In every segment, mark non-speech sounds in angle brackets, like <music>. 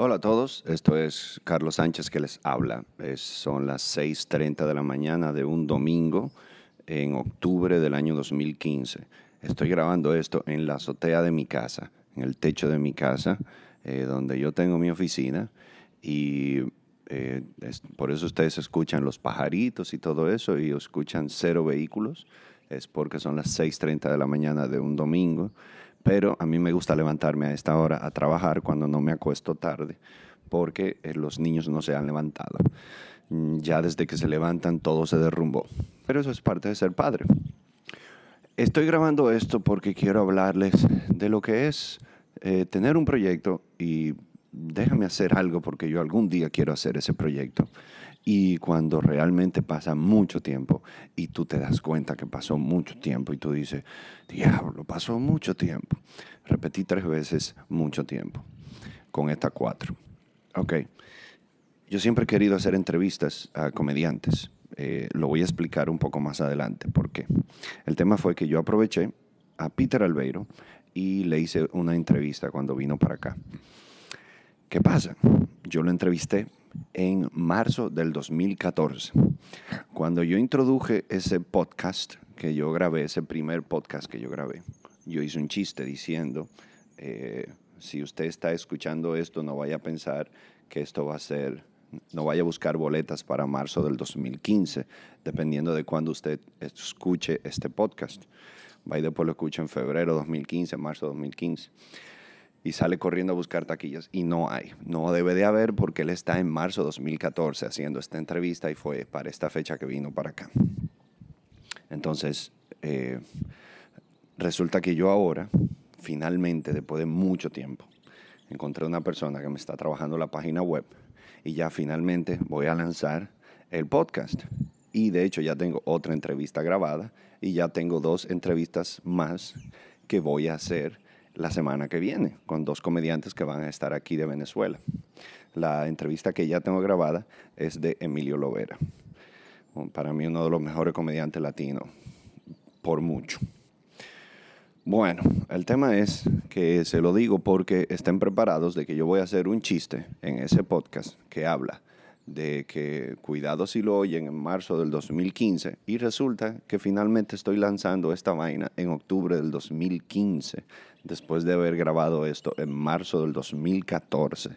Hola a todos, esto es Carlos Sánchez que les habla. son las 6.30 de la mañana de un domingo en octubre del año 2015. Estoy grabando esto en la azotea de mi casa, en el techo de mi casa, eh, donde yo tengo mi oficina y eh, por eso ustedes escuchan los pajaritos y todo eso y escuchan cero vehículos. Es porque son las 6.30 de la mañana de un domingo pero a mí me gusta levantarme a esta hora a trabajar cuando no me acuesto tarde, porque eh, los niños no se han levantado. Mm, ya desde que se levantan todo se derrumbó. Pero eso es parte de ser padre. Estoy grabando esto porque quiero hablarles de lo que es eh, tener un proyecto y déjame hacer algo porque yo algún día quiero hacer ese proyecto. Y cuando realmente pasa mucho tiempo y tú te das cuenta que pasó mucho tiempo y tú dices, diablo, pasó mucho tiempo. Repetí tres veces mucho tiempo con estas cuatro. Ok. Yo siempre he querido hacer entrevistas a comediantes. Eh, lo voy a explicar un poco más adelante por qué. El tema fue que yo aproveché a Peter Albeiro y le hice una entrevista cuando vino para acá. ¿Qué pasa? Yo lo entrevisté en marzo del 2014. Cuando yo introduje ese podcast que yo grabé, ese primer podcast que yo grabé, yo hice un chiste diciendo, eh, si usted está escuchando esto, no vaya a pensar que esto va a ser, no vaya a buscar boletas para marzo del 2015, dependiendo de cuándo usted escuche este podcast. Va y después lo escucha en febrero 2015, marzo 2015 y sale corriendo a buscar taquillas y no hay, no debe de haber porque él está en marzo de 2014 haciendo esta entrevista y fue para esta fecha que vino para acá. Entonces, eh, resulta que yo ahora, finalmente, después de mucho tiempo, encontré una persona que me está trabajando la página web y ya finalmente voy a lanzar el podcast. Y de hecho ya tengo otra entrevista grabada y ya tengo dos entrevistas más que voy a hacer la semana que viene con dos comediantes que van a estar aquí de Venezuela. La entrevista que ya tengo grabada es de Emilio Lovera. Para mí uno de los mejores comediantes latinos, por mucho. Bueno, el tema es que se lo digo porque estén preparados de que yo voy a hacer un chiste en ese podcast que habla de que cuidado si lo oyen en marzo del 2015 y resulta que finalmente estoy lanzando esta vaina en octubre del 2015 después de haber grabado esto en marzo del 2014,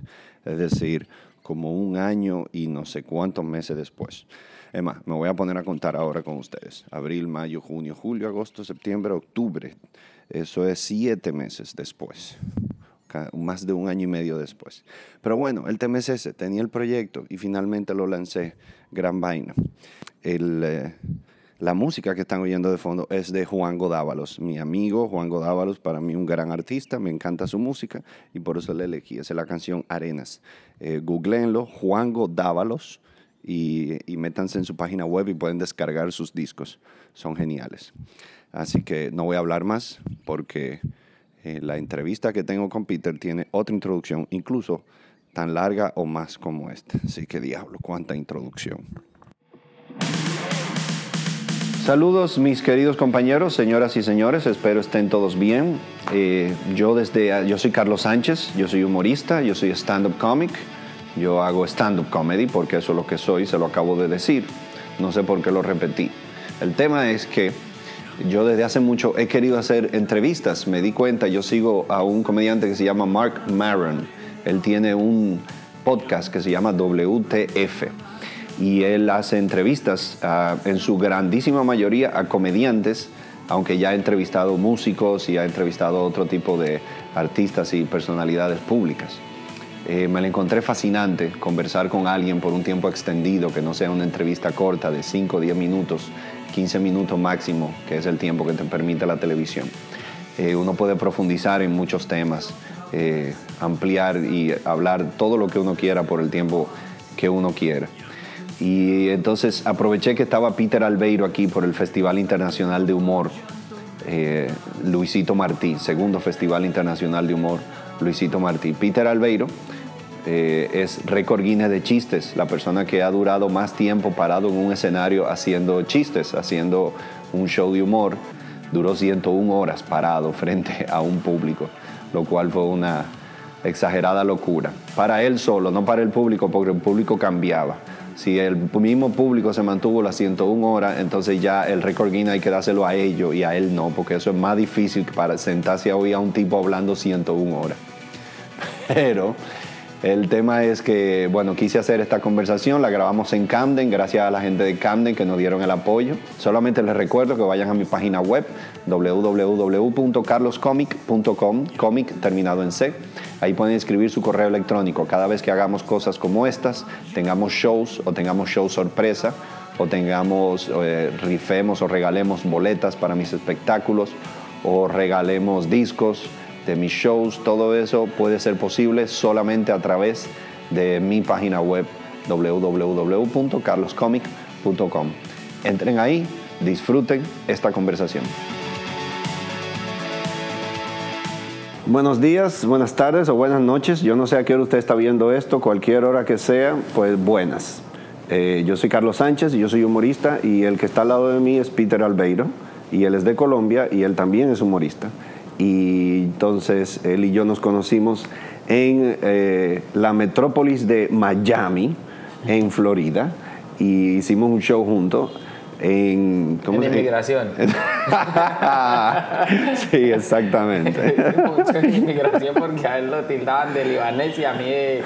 es decir, como un año y no sé cuántos meses después. Es más, me voy a poner a contar ahora con ustedes. Abril, mayo, junio, julio, agosto, septiembre, octubre. Eso es siete meses después más de un año y medio después. Pero bueno, el tema es ese, tenía el proyecto y finalmente lo lancé, gran vaina. El, eh, la música que están oyendo de fondo es de Juan Godávalos, mi amigo Juan Godávalos, para mí un gran artista, me encanta su música y por eso le elegí. Esa es la canción Arenas. Eh, googleenlo, Juan Godávalos, y, y métanse en su página web y pueden descargar sus discos. Son geniales. Así que no voy a hablar más porque eh, la entrevista que tengo con Peter tiene otra introducción, incluso tan larga o más como esta. Así que diablo, cuánta introducción. Saludos mis queridos compañeros, señoras y señores, espero estén todos bien. Eh, yo desde, yo soy Carlos Sánchez, yo soy humorista, yo soy stand-up comic, yo hago stand-up comedy porque eso es lo que soy, se lo acabo de decir, no sé por qué lo repetí. El tema es que yo desde hace mucho he querido hacer entrevistas, me di cuenta, yo sigo a un comediante que se llama Mark Maron, él tiene un podcast que se llama WTF y él hace entrevistas en su grandísima mayoría a comediantes, aunque ya ha entrevistado músicos y ha entrevistado otro tipo de artistas y personalidades públicas. Eh, me lo encontré fascinante conversar con alguien por un tiempo extendido, que no sea una entrevista corta de 5 o 10 minutos, 15 minutos máximo, que es el tiempo que te permite la televisión. Eh, uno puede profundizar en muchos temas, eh, ampliar y hablar todo lo que uno quiera por el tiempo que uno quiera. Y entonces aproveché que estaba Peter Albeiro aquí por el Festival Internacional de Humor, Luisito Martí, segundo Festival Internacional de Humor, Luisito Martí. Peter Albeiro eh, es récord Guinness de chistes, la persona que ha durado más tiempo parado en un escenario haciendo chistes, haciendo un show de humor. Duró 101 horas parado <laughs> frente a un público, lo cual fue una, exagerada locura. Para él solo, no para el público, porque el público cambiaba. Si el mismo público se mantuvo las 101 horas, entonces ya el récord Guinness hay que dárselo a ellos y a él no, porque eso es más difícil para sentarse a oír a un tipo hablando 101 horas. <laughs> Pero el tema es que, bueno, quise hacer esta conversación, la grabamos en Camden, gracias a la gente de Camden que nos dieron el apoyo. Solamente les recuerdo que vayan a mi página web www.carloscomic.com, comic terminado en C. Ahí pueden escribir su correo electrónico. Cada vez que hagamos cosas como estas, tengamos shows o tengamos shows sorpresa o tengamos, eh, rifemos o regalemos boletas para mis espectáculos o regalemos discos de mis shows, todo eso puede ser posible solamente a través de mi página web www.carloscomic.com. Entren ahí, disfruten esta conversación. Buenos días, buenas tardes o buenas noches. Yo no sé a qué hora usted está viendo esto, cualquier hora que sea, pues buenas. Eh, yo soy Carlos Sánchez y yo soy humorista y el que está al lado de mí es Peter Albeiro y él es de Colombia y él también es humorista y entonces él y yo nos conocimos en eh, la metrópolis de Miami, en Florida, y hicimos un show juntos. En, ¿cómo en inmigración. <laughs> sí, exactamente. Mucho en inmigración porque a él lo tildaban de libanés y a mí de,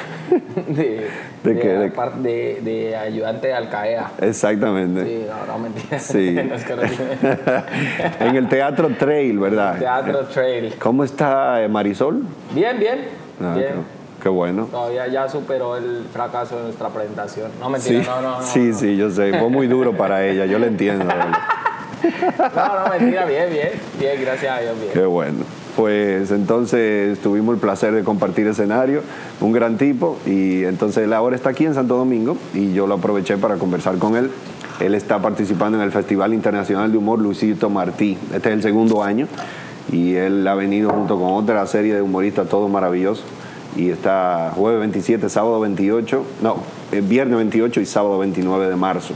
de, ¿De, de, ayudante de Alcaeda. Exactamente. Sí, no, no mentira. Sí. <laughs> <laughs> en el Teatro Trail, ¿verdad? Teatro Trail. ¿Cómo está eh, Marisol? Bien, bien. Ah, bien. Qué bueno. Todavía ya superó el fracaso de nuestra presentación. No, mentira, sí, no, no, no. Sí, sí, yo sé. Fue muy duro para ella, yo le entiendo. <laughs> no, no, mentira, bien, bien. Bien, gracias a Dios, bien. Qué bueno. Pues entonces tuvimos el placer de compartir escenario, un gran tipo, y entonces él ahora está aquí en Santo Domingo y yo lo aproveché para conversar con él. Él está participando en el Festival Internacional de Humor Luisito Martí. Este es el segundo año y él ha venido junto con otra serie de humoristas, todo maravilloso y está jueves 27, sábado 28, no, eh, viernes 28 y sábado 29 de marzo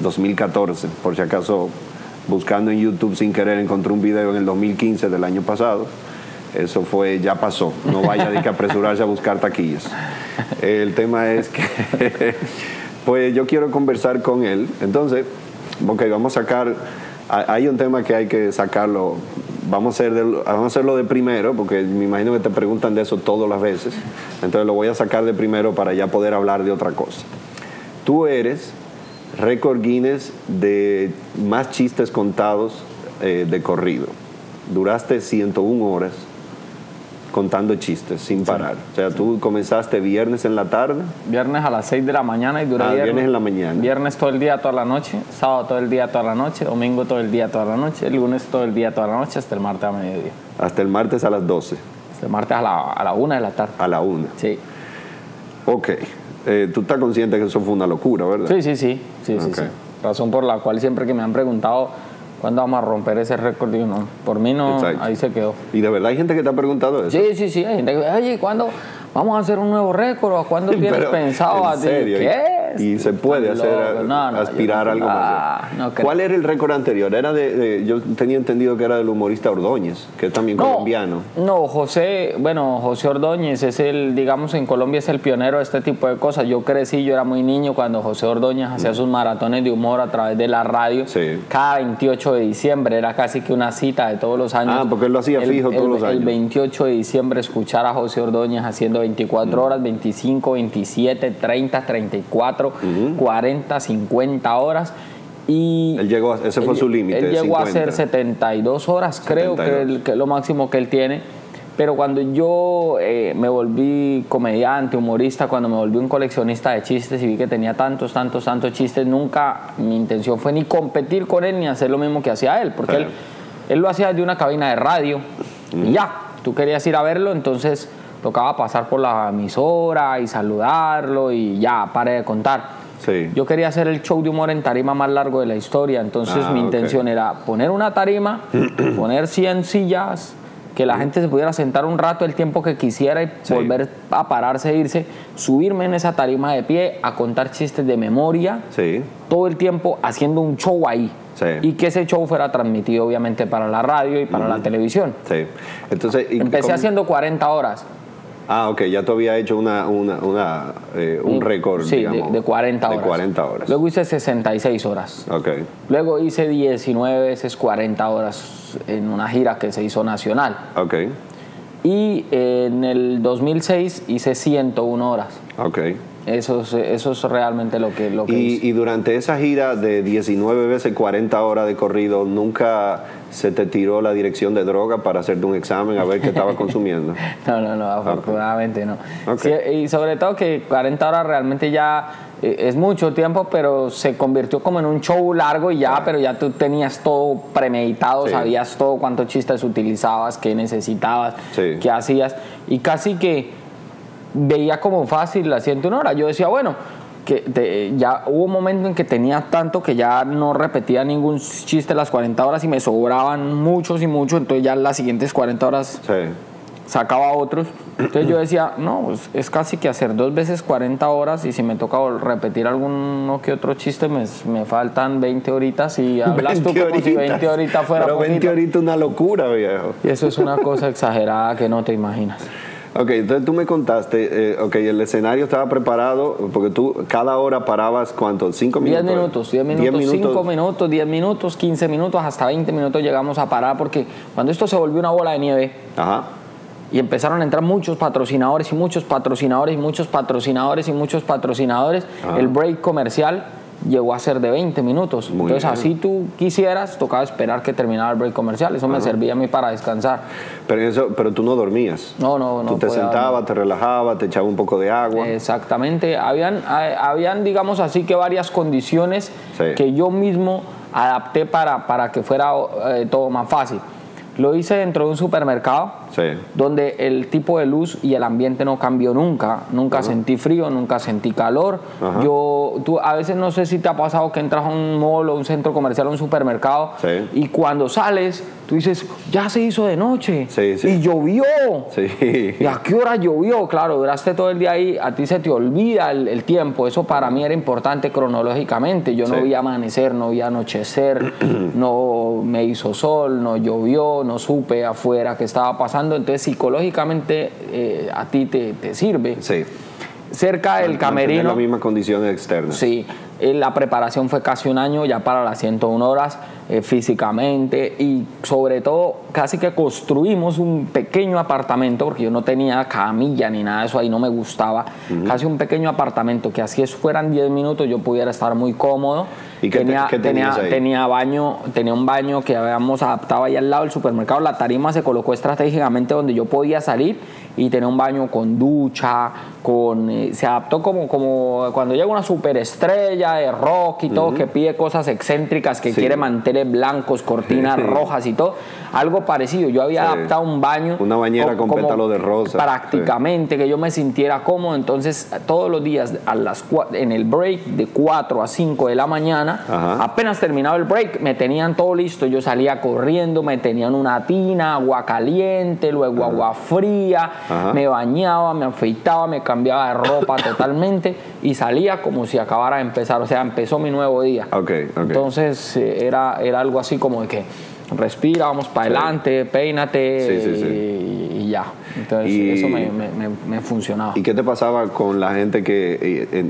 2014. Por si acaso, buscando en YouTube sin querer, encontré un video en el 2015 del año pasado. Eso fue, ya pasó. No vaya a apresurarse a buscar taquillas. El tema es que, <laughs> pues yo quiero conversar con él. Entonces, ok, vamos a sacar, hay un tema que hay que sacarlo vamos a, hacer vamos a hacerlo de primero, porque me imagino que te preguntan de eso todas las veces. Entonces lo voy a sacar de primero para ya poder hablar de otra cosa. Tú eres récord Guinness de más chistes contados eh, de corrido. Duraste 101 horas contando chistes sin parar. O sea, tú comenzaste viernes en la tarde. Viernes a las 6 de la mañana y duré ah, viernes, en la mañana. Viernes todo el día, toda la noche. Sábado todo el día, toda la noche. Domingo todo el día, toda la noche. El lunes todo el día, toda la noche. Hasta el martes a mediodía. Hasta el martes a las 12. Hasta el martes a la, a la 1 de la tarde. A la 1. Sí. Ok. Eh, tú estás consciente que eso fue una locura, ¿verdad? Sí, sí, sí. sí, sí, sí. Razón por la cual siempre que me han preguntado ¿Cuándo vamos a romper ese récord? Digo, no, por mí no, ahí se quedó. ¿Y de verdad hay gente que te ha preguntado eso? Sí, sí, sí, hay gente que, oye, ¿cuándo vamos a hacer un nuevo récord? ¿O cuándo <laughs> tienes pensado? ¿En serio? ¿Qué? y se puede hacer aspirar algo más. ¿Cuál era el récord anterior? Era de, yo tenía entendido que era del humorista Ordóñez, que es también colombiano. No, José, bueno, José Ordóñez es el, digamos, en Colombia es el pionero de este tipo de cosas. Yo crecí, yo era muy niño cuando José Ordóñez hacía sus maratones de humor a través de la radio. Cada 28 de diciembre era casi que una cita de todos los años. Ah, porque él lo hacía fijo todos los años. El 28 de diciembre escuchar a José Ordóñez haciendo 24 horas, 25, 27, 30, 34 40, 50 horas. Y él llegó, ese fue su límite. Él llegó a hacer 72 horas, creo que, es lo máximo que él tiene. Pero cuando yo eh, me volví comediante, humorista, cuando me volví un coleccionista de chistes y vi que tenía tantos, tantos, tantos chistes, nunca mi intención fue ni competir con él ni hacer lo mismo que hacía él, porque él, él, lo hacía desde una cabina de radio y ya, tú querías ir a verlo, entonces tocaba pasar por la emisora y saludarlo y ya, pare de contar. Sí. Yo quería hacer el show de humor en tarima más largo de la historia, entonces ah, mi intención era poner una tarima, <clears throat> poner 100 sillas, que la gente se pudiera sentar un rato el tiempo que quisiera y volver a pararse e irse, subirme en esa tarima de pie a contar chistes de memoria, sí. todo el tiempo haciendo un show ahí. Y que ese show fuera transmitido obviamente para la radio y para la televisión. Sí. Entonces, Empecé haciendo 40 horas Ah, ok, ya tú habías hecho una, una, eh, un récord, sí, de, 40 horas. De 40 horas. Luego hice 66 horas. Ok. Luego hice 19 veces 40 horas en una gira que se hizo nacional. Ok. Y en el 2006 hice 101 horas. Ok. Eso es, eso es realmente lo que, lo que y, y, durante esa gira de 19 veces 40 horas de corrido, ¿nunca se te tiró la dirección de droga para hacerte un examen a ver qué estaba consumiendo? <laughs> no, no, no, afortunadamente no. y sobre todo que 40 horas realmente ya eh, es mucho tiempo, pero se convirtió como en un show largo y ya, pero ya tú tenías todo premeditado, sabías todo cuántos chistes utilizabas, qué necesitabas, qué hacías. Y casi que veía como fácil la 101 hora. Yo decía, bueno, que ya hubo un momento en que tenía tanto que ya no repetía ningún chiste las 40 horas y me sobraban muchos y muchos, entonces ya las siguientes 40 horas sacaba otros. Entonces yo decía, no, pues es casi que hacer dos veces 40 horas y si me toca repetir alguno que otro chiste me, me faltan 20 horitas y <laughs> hablas tú como si 20 horitas fuera Pero 20 horitas una locura, viejo. Y eso es una cosa <laughs> exagerada que no te imaginas. Ok, entonces tú me contaste, eh, ok, el escenario estaba preparado, porque tú cada hora parabas, ¿cuánto? ¿Cinco minutos? Diez minutos, diez minutos, cinco minutos, diez minutos, quince minutos, hasta veinte minutos llegamos a parar, porque cuando esto se volvió una bola de nieve, y empezaron a entrar muchos patrocinadores y muchos patrocinadores y muchos patrocinadores y muchos patrocinadores, el break comercial llegó a ser de 20 minutos. Entonces, así tú quisieras, tocaba esperar que terminara el break comercial. Eso me servía a mí para descansar. Pero, eso, pero tú no dormías. No, no, no. Tú te sentabas, te relajabas, te echabas un poco de agua. Exactamente. Habían, habían digamos así, que varias condiciones que yo mismo adapté para, para que fuera eh, todo más fácil. Lo hice dentro de un supermercado donde el tipo de luz y el ambiente no cambió nunca. Nunca sentí frío, nunca sentí calor. Yo, tú, a veces no sé si te ha pasado que entras a un mall o un centro comercial o un supermercado y cuando sales tú dices, ya se hizo de noche y llovió. ¿Y a qué hora llovió? Claro, duraste todo el día ahí, a ti se te olvida el, tiempo. Eso para mí era importante cronológicamente. Yo no vi amanecer, no vi anochecer, <clears throat> no me hizo sol, no llovió, no supe afuera qué estaba pasando entonces psicológicamente eh, a ti te, te sirve. Sí. Cerca del camerino. las mismas condiciones externas. Sí, la preparación fue casi un año ya para las 101 horas eh, físicamente y sobre todo casi que construimos un pequeño apartamento porque yo no tenía camilla ni nada de eso ahí no me gustaba casi un pequeño apartamento que así es fueran 10 minutos yo pudiera estar muy cómodo. ¿Y tenía, tenía, tenía baño tenía un baño que habíamos adaptado ahí al lado del supermercado la tarima se colocó estratégicamente donde yo podía salir y tenía un baño con ducha, con eh, se adaptó como, como cuando llega una superestrella de rock y todo, que pide cosas excéntricas, que quiere manteles blancos, cortinas <laughs> rojas y todo, algo parecido. Yo había adaptado un baño. Una bañera con pétalo de rosa. Prácticamente, que yo me sintiera cómodo. Entonces, todos los días, a las en el break de 4 a 5 de la mañana, apenas terminaba el break, me tenían todo listo. Yo salía corriendo, me tenían una tina, agua caliente, luego agua fría me bañaba, me afeitaba, me cambiaba de ropa <coughs> totalmente y salía como si acabara de empezar, o sea, empezó mi nuevo día. Entonces eh, era, era algo así como de que respira, vamos para adelante, peínate y, ya. Entonces eso me, me, funcionaba. ¿Y qué te pasaba con la gente que eh,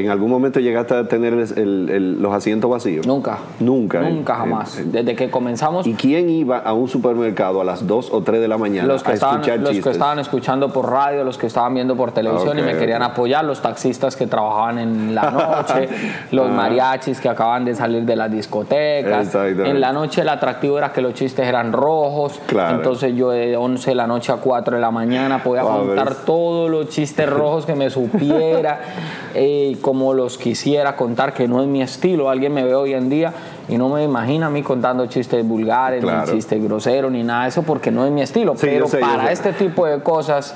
en, algún momento llegaste a tener los asientos vacíos? Nunca. Nunca. Nunca, jamás. Desde que comenzamos. ¿Y quién iba a un supermercado a las 2 o 3 de la mañana los que a estaban, escuchar Los que estaban escuchando por radio, los que estaban viendo por televisión y me querían apoyar, los taxistas que trabajaban en la <laughs> noche, los mariachis que acaban de salir de las discotecas. En la noche el atractivo era que los chistes eran rojos. Entonces yo de 11 de la noche a 4 de la mañana podía contar todos los chistes rojos que me supiera, <laughs> eh, como los quisiera contar, que no es mi estilo. Alguien me ve hoy en día y no me imagina a mí contando chistes vulgares, ni chistes groseros, ni nada de eso, porque no es mi estilo. Pero para este tipo de cosas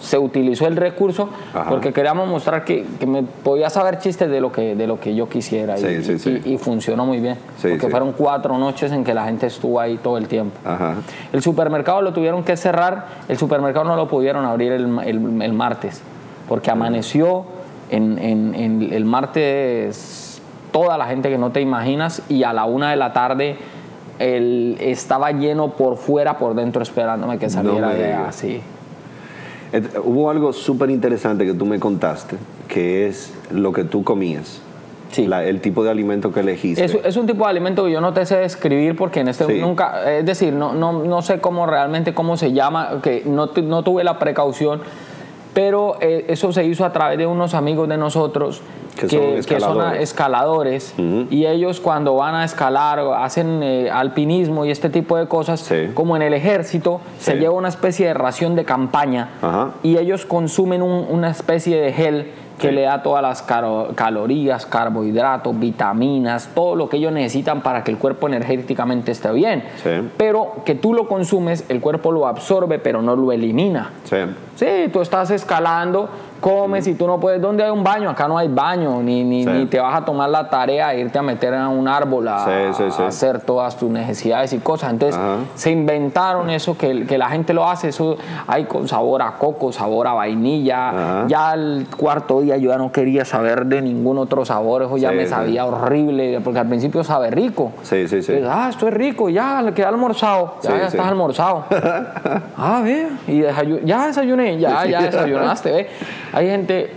se utilizó el recurso porque queríamos mostrar que, me podía saber chistes de lo que, de lo que yo quisiera y, funcionó muy bien. porque fueron cuatro noches en que la gente estuvo ahí todo el tiempo. El supermercado lo tuvieron que cerrar, el supermercado no lo pudieron abrir el, martes porque amaneció en, en, el martes toda la gente que no te imaginas y a la una de la tarde el, estaba lleno por fuera, por dentro esperándome que saliera de así. Hubo algo súper interesante que tú me contaste, que es lo que tú comías. Sí. el tipo de alimento que elegiste. Es, es, un tipo de alimento que yo no te sé describir porque en este nunca, es decir, no, no, no sé cómo realmente cómo se llama, que no, no tuve la precaución, pero eh, eso se hizo a través de unos amigos de nosotros que, son escaladores, y ellos cuando van a escalar hacen eh, alpinismo y este tipo de cosas, como en el ejército, se lleva una especie de ración de campaña y ellos consumen una especie de gel que le da todas las calorías, carbohidratos, vitaminas, todo lo que ellos necesitan para que el cuerpo energéticamente esté bien. Pero que tú lo consumes, el cuerpo lo absorbe, pero no lo elimina. Sí. Sí, tú estás escalando comes y tú no puedes. ¿Dónde hay un baño? Acá no hay baño, ni, ni, ni te vas a tomar la tarea de irte a meter en un árbol a, hacer todas tus necesidades y cosas. Entonces se inventaron eso que, que, la gente lo hace. Eso hay con sabor a coco, sabor a vainilla. Ya el cuarto día yo ya no quería saber de ningún otro sabor. Eso ya me sabía horrible, porque al principio sabe rico. Sí, sí, sí. ah, esto es rico, ya le queda almorzado. Ya, ya estás almorzado. <laughs> ah, ve. Y ya desayuné, ya, ya desayunaste, ve. Hay gente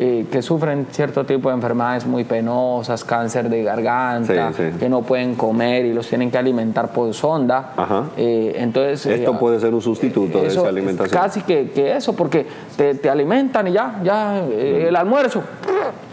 eh, que sufren cierto tipo de enfermedades muy penosas, cáncer de garganta, que no pueden comer y los tienen que alimentar por sonda. Eh, entonces, Esto eh, puede ser un sustituto de esa alimentación. Casi que, eso, porque te, alimentan y ya, ya el almuerzo,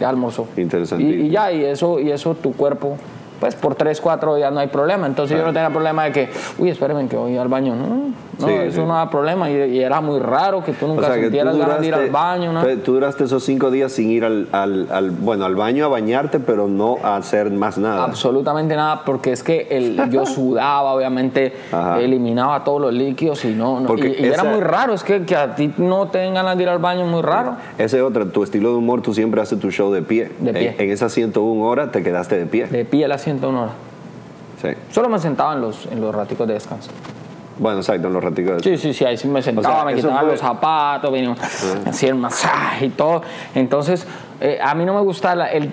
ya almorzó. Interesante. Y, y, ya, y eso, y eso tu cuerpo pues por 3, 4 días no hay problema. Entonces yo no tenía problema de que, uy, espérenme que voy al baño. No, no eso no da problema. Y, era muy raro que tú nunca sintieras ganas de ir al baño. ¿no? Tú duraste esos 5 días sin ir al, al, bueno, al baño a bañarte, pero no a hacer más nada. Absolutamente nada, porque es que el, yo <laughs> sudaba, obviamente, eliminaba todos los líquidos y no. y, era muy raro, es que, que a ti no te den ganas de ir al baño, muy raro. Ese es otro, tu estilo de humor, tú siempre haces tu show de pie. De pie. En, en esas 101 horas te quedaste de pie. De pie las una hora. Sí. Solo me sentaba en los, en los raticos de descanso. Bueno, exacto, en los raticos. Sí, sí, sí, ahí sí me sentaba, me quitaba los zapatos, venía, hacía el masaje y todo. Entonces, eh, a mí no me gusta el,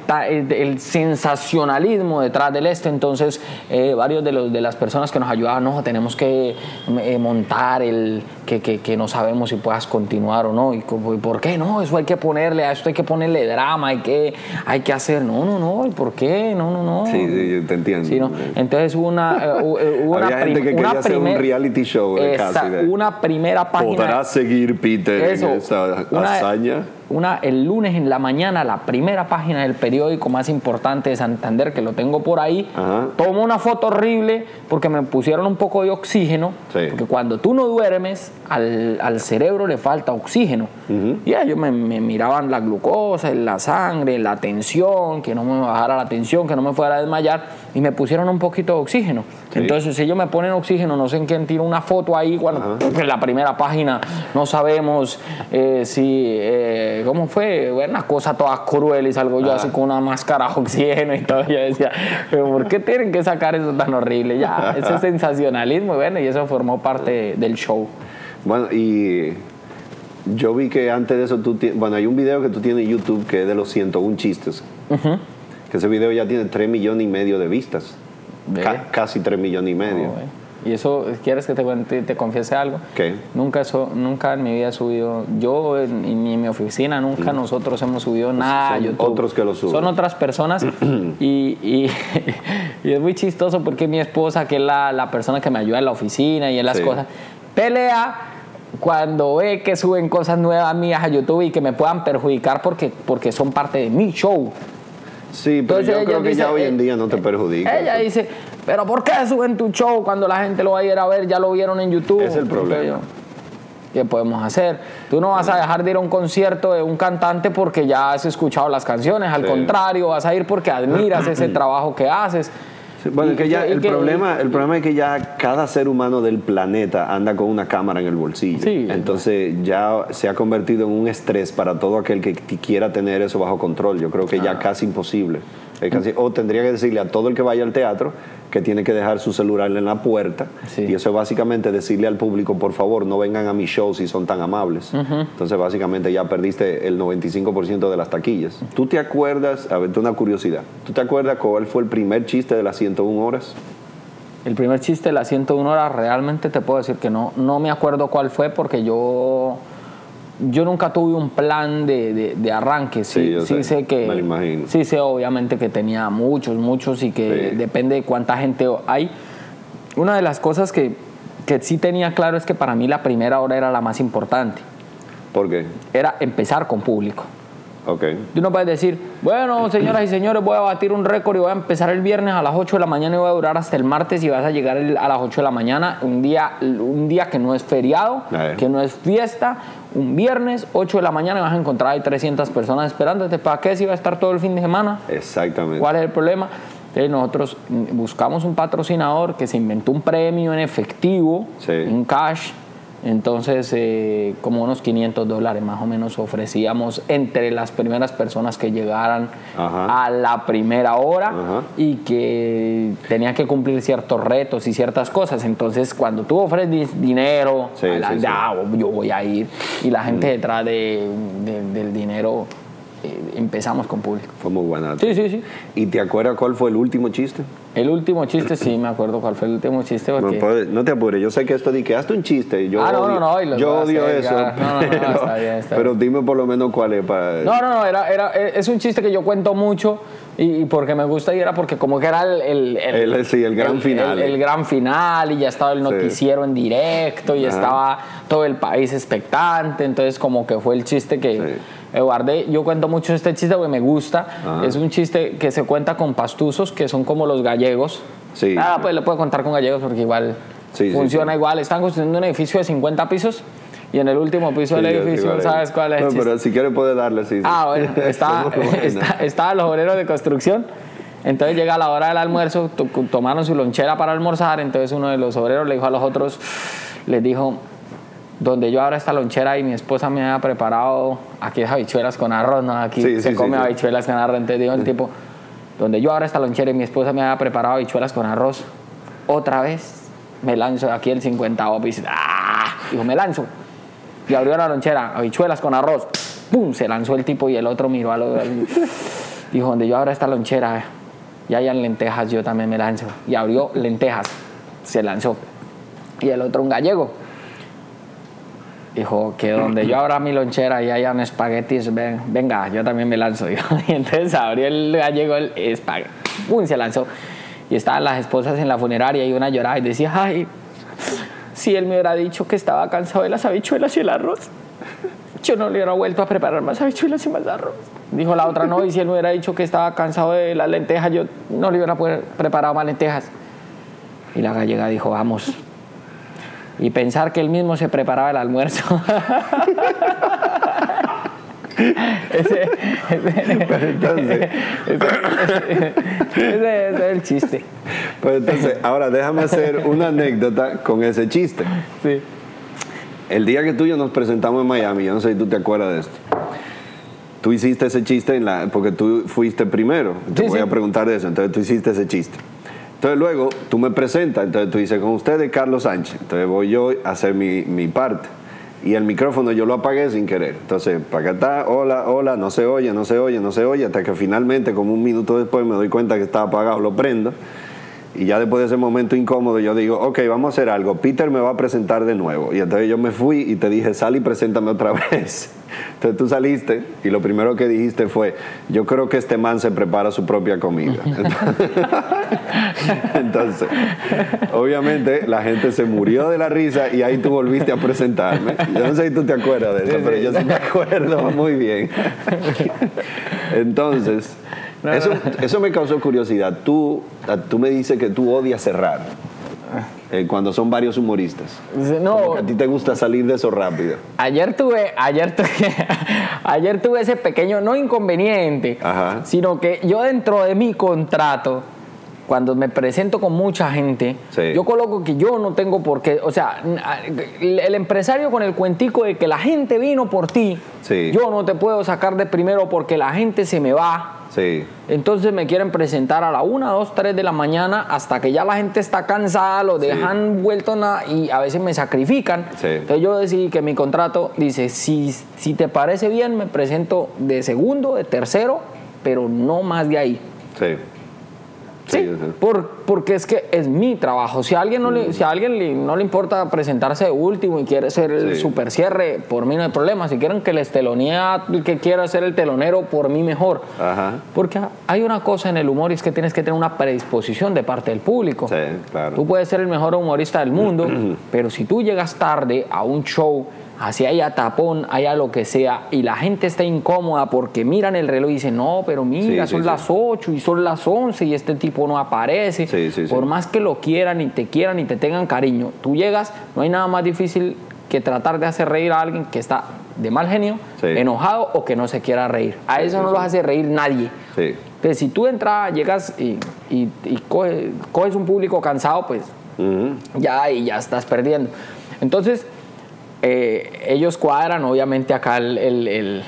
el, sensacionalismo detrás del este, entonces eh, varios de, los, de las personas que nos ayudaban, no, tenemos que eh, montar el que, que, que, no sabemos si puedas continuar o no, y, por qué no, eso hay que ponerle, a esto hay que ponerle drama, hay que, hay que hacer, no, no, no, ¿y por qué? No, no, no. Sí, sí yo te entiendo. Entonces hubo una... <laughs> una Había gente que quería hacer un reality show esa, Una primera página... ¿Podrá seguir Peter en esa hazaña? una, el lunes en la mañana, la primera página del periódico más importante de Santander, que lo tengo por ahí, tomo una foto horrible porque me pusieron un poco de oxígeno, porque cuando tú no duermes, al, al cerebro le falta oxígeno. Y ellos me, me, miraban la glucosa, la sangre, la tensión, que no me bajara la tensión, que no me fuera a desmayar, y me pusieron un poquito de oxígeno. Entonces, si ellos me ponen oxígeno, no sé en quién tiro una foto ahí, cuando en la primera página no sabemos eh, si... Eh, ¿cómo fue? Una cosa toda cruel y salgo yo así con una máscara de oxígeno y todo. Yo decía, ¿pero por qué tienen que sacar eso tan horrible? Ya, ese <laughs> sensacionalismo, bueno, y eso formó parte del show. Bueno, y yo vi que antes de eso tú bueno, hay un video que tú tienes en YouTube que es de los 101 chistes. Que ese video ya tiene 3 millones y medio de vistas. casi 3 millones y medio. Y eso, ¿quieres que te, te, confiese algo? ¿Qué? Nunca, eso, nunca en mi vida he subido, yo en, en mi oficina, nunca nosotros hemos subido nada. Son otros que lo suben. Son otras personas <clears throat> y, y, y, es muy chistoso porque mi esposa, que es la, la, persona que me ayuda en la oficina y en las cosas, pelea cuando ve que suben cosas nuevas mías a YouTube y que me puedan perjudicar porque, porque son parte de mi show. Sí, pero yo creo que ya hoy en día no te perjudica. Ella dice, pero ¿por qué suben tu show cuando la gente lo va a ir a ver? Ya lo vieron en YouTube. Es el problema. ¿Qué podemos hacer? Tú no vas a dejar de ir a un concierto de un cantante porque ya has escuchado las canciones, al contrario, vas a ir porque admiras ese <clears throat> trabajo que haces. Bueno, que ya el, problema, el problema es que ya cada ser humano del planeta anda con una cámara en el bolsillo. Entonces ya se ha convertido en un estrés para todo aquel que quiera tener eso bajo control. Yo creo que ya casi imposible. O tendría que decirle a todo el que vaya al teatro que tiene que dejar su celular en la puerta. Y eso es básicamente decirle al público, por favor, no vengan a mi show si son tan amables. Entonces, básicamente ya perdiste el 95% de las taquillas. ¿Tú te acuerdas, a ver, una curiosidad, ¿tú te acuerdas cuál fue el primer chiste de las 101 horas? El primer chiste de las 101 horas, realmente te puedo decir que no, no me acuerdo cuál fue porque yo yo nunca tuve un plan de, de, arranque. Sí, sí, sé, que. Me imagino. Sí, sé obviamente que tenía muchos, muchos y que depende de cuánta gente hay. Una de las cosas que, que sí tenía claro es que para mí la primera hora era la más importante. ¿Por qué? Era empezar con público. Okay. Tú no puedes decir, bueno, señoras y señores, voy a batir un récord y voy a empezar el viernes a las 8 de la mañana y voy a durar hasta el martes y vas a llegar a las 8 de la mañana, un día, un día que no es feriado, que no es fiesta, un viernes, 8 de la mañana y vas a encontrar ahí 300 personas esperándote. ¿Para qué si va a estar todo el fin de semana? Exactamente. ¿Cuál es el problema? Entonces nosotros buscamos un patrocinador que se inventó un premio en efectivo, en cash, entonces, eh, como unos 500 dólares más o menos ofrecíamos entre las primeras personas que llegaran a la primera hora y que tenían que cumplir ciertos retos y ciertas cosas. Entonces, cuando tú ofreces dinero, ah, yo voy a ir y la gente mm. detrás del dinero eh, empezamos con público. Muy buena. Sí, sí, sí. ¿Y te acuerdas cuál fue el último chiste? El último chiste, sí, me acuerdo cuál fue el último chiste. Porque... No, te apures, yo sé que esto di que hazte un chiste. Yo ah, no, no, no. yo odio eso. No, no, pero, está bien, está pero dime por lo menos cuál es para. No, no, no, era, era, es un chiste que yo cuento mucho y, porque me gusta y era porque como que era el... el, el, sí, el gran final. El, gran final y ya estaba el noticiero en directo y estaba todo el país expectante, entonces como que fue el chiste que... Eduardo, yo cuento mucho este chiste porque me gusta. Es un chiste que se cuenta con pastuzos, que son como los gallegos. Sí. Ah, pues lo puedo contar con gallegos porque igual funciona igual. Están construyendo un edificio de 50 pisos y en el último piso del edificio, ¿sabes cuál es? No, pero si quiere puede darle, sí. Ah, bueno, <laughs> está, está, los <laughs> obreros de construcción. Entonces llega la hora del almuerzo, tomaron su lonchera para almorzar, entonces uno de los obreros le dijo a los otros, les dijo, donde yo abra esta lonchera y mi esposa me ha preparado aquí es habichuelas con arroz, ¿no? Aquí se come habichuelas con arroz. Entonces digo el tipo, donde yo abra esta lonchera y mi esposa me ha preparado habichuelas con arroz, otra vez me lanzo aquí el 50 piso. ¡Ah! Dijo, me lanzo. Y abrió la lonchera, habichuelas con arroz. ¡Pum! Se lanzó el tipo y el otro miró a lo Dijo, donde yo abra esta lonchera y hayan lentejas, yo también me lanzo. Y abrió lentejas, se lanzó. Y el otro un gallego dijo que donde yo abra mi lonchera y hayan espaguetis, ven, venga, yo también me lanzo. <laughs> Y entonces abrió el gallego el espagueti, se lanzó. Y estaban las esposas en la funeraria y una lloraba y decía, ay, si él me hubiera dicho que estaba cansado de las habichuelas y el arroz, yo no le hubiera vuelto a preparar más habichuelas y más arroz. Dijo la otra, no, y si él me hubiera dicho que estaba cansado de las lentejas, yo no le hubiera preparado más lentejas. Y la gallega dijo, vamos, y pensar que él mismo se preparaba el almuerzo. <laughs> ese, es el chiste. Pues entonces, ahora déjame hacer una anécdota con ese chiste. Sí. El día que tú y yo nos presentamos en Miami, yo no sé si tú te acuerdas de esto. Tú hiciste ese chiste en la, porque tú fuiste primero. Te voy a preguntar de eso. Entonces tú hiciste ese chiste. Entonces luego tú me presentas, entonces tú dices, con ustedes Carlos Sánchez. Entonces voy yo a hacer mi, mi parte. Y el micrófono yo lo apagué sin querer. Entonces, para acá está, hola, hola, no se oye, no se oye, no se oye, hasta que finalmente, como un minuto después, me doy cuenta que está apagado, lo prendo. Y ya después de ese momento incómodo, yo digo, ok, vamos a hacer algo. Peter me va a presentar de nuevo. Y entonces yo me fui y te dije, sal y preséntame otra <laughs> vez. Entonces tú saliste y lo primero que dijiste fue, yo creo que este man se prepara su propia comida. <laughs> Entonces, obviamente la gente se murió de la risa y ahí tú volviste a presentarme. Yo no sé si tú te acuerdas de eso, pero yo sí me acuerdo muy bien. <laughs> Entonces, eso, eso me causó curiosidad. Tú, tú me dices que tú odias cerrar. Eh, cuando son varios humoristas. No. a ti te gusta salir de eso rápido. Ayer tuve, ayer tuve, <laughs> ayer tuve ese pequeño, no inconveniente, sino que yo dentro de mi contrato, cuando me presento con mucha gente, yo coloco que yo no tengo por qué, o sea, el empresario con el cuentico de que la gente vino por ti, yo no te puedo sacar de primero porque la gente se me va entonces me quieren presentar a la 1, 2, 3 de la mañana hasta que ya la gente está cansada, lo dejan vuelto nada y a veces me sacrifican. Entonces yo decidí que mi contrato dice, si, si te parece bien, me presento de segundo, de tercero, pero no más de ahí. Sí. Sí, por, porque es que es mi trabajo. Si a alguien no le, mm. si a alguien no le importa presentarse de último y quiere ser el super cierre, por mí no hay problema. Si quieren que les telonee el que quiera ser el telonero, por mí mejor. Porque hay una cosa en el humor y es que tienes que tener una predisposición de parte del público. Sí, claro. Tú puedes ser el mejor humorista del mundo, <clears throat> pero si tú llegas tarde a un show así haya tapón, haya lo que sea, y la gente está incómoda porque miran el reloj y dicen, no, pero mira, son las 8 y son las 11 y este tipo no aparece. Por más que lo quieran y te quieran y te tengan cariño, tú llegas, no hay nada más difícil que tratar de hacer reír a alguien que está de mal genio, enojado o que no se quiera reír. A eso no lo hace reír nadie. Entonces, si tú entras, llegas y, coges, un público cansado, pues ya y ya estás perdiendo. Entonces, eh, ellos cuadran obviamente acá el, el,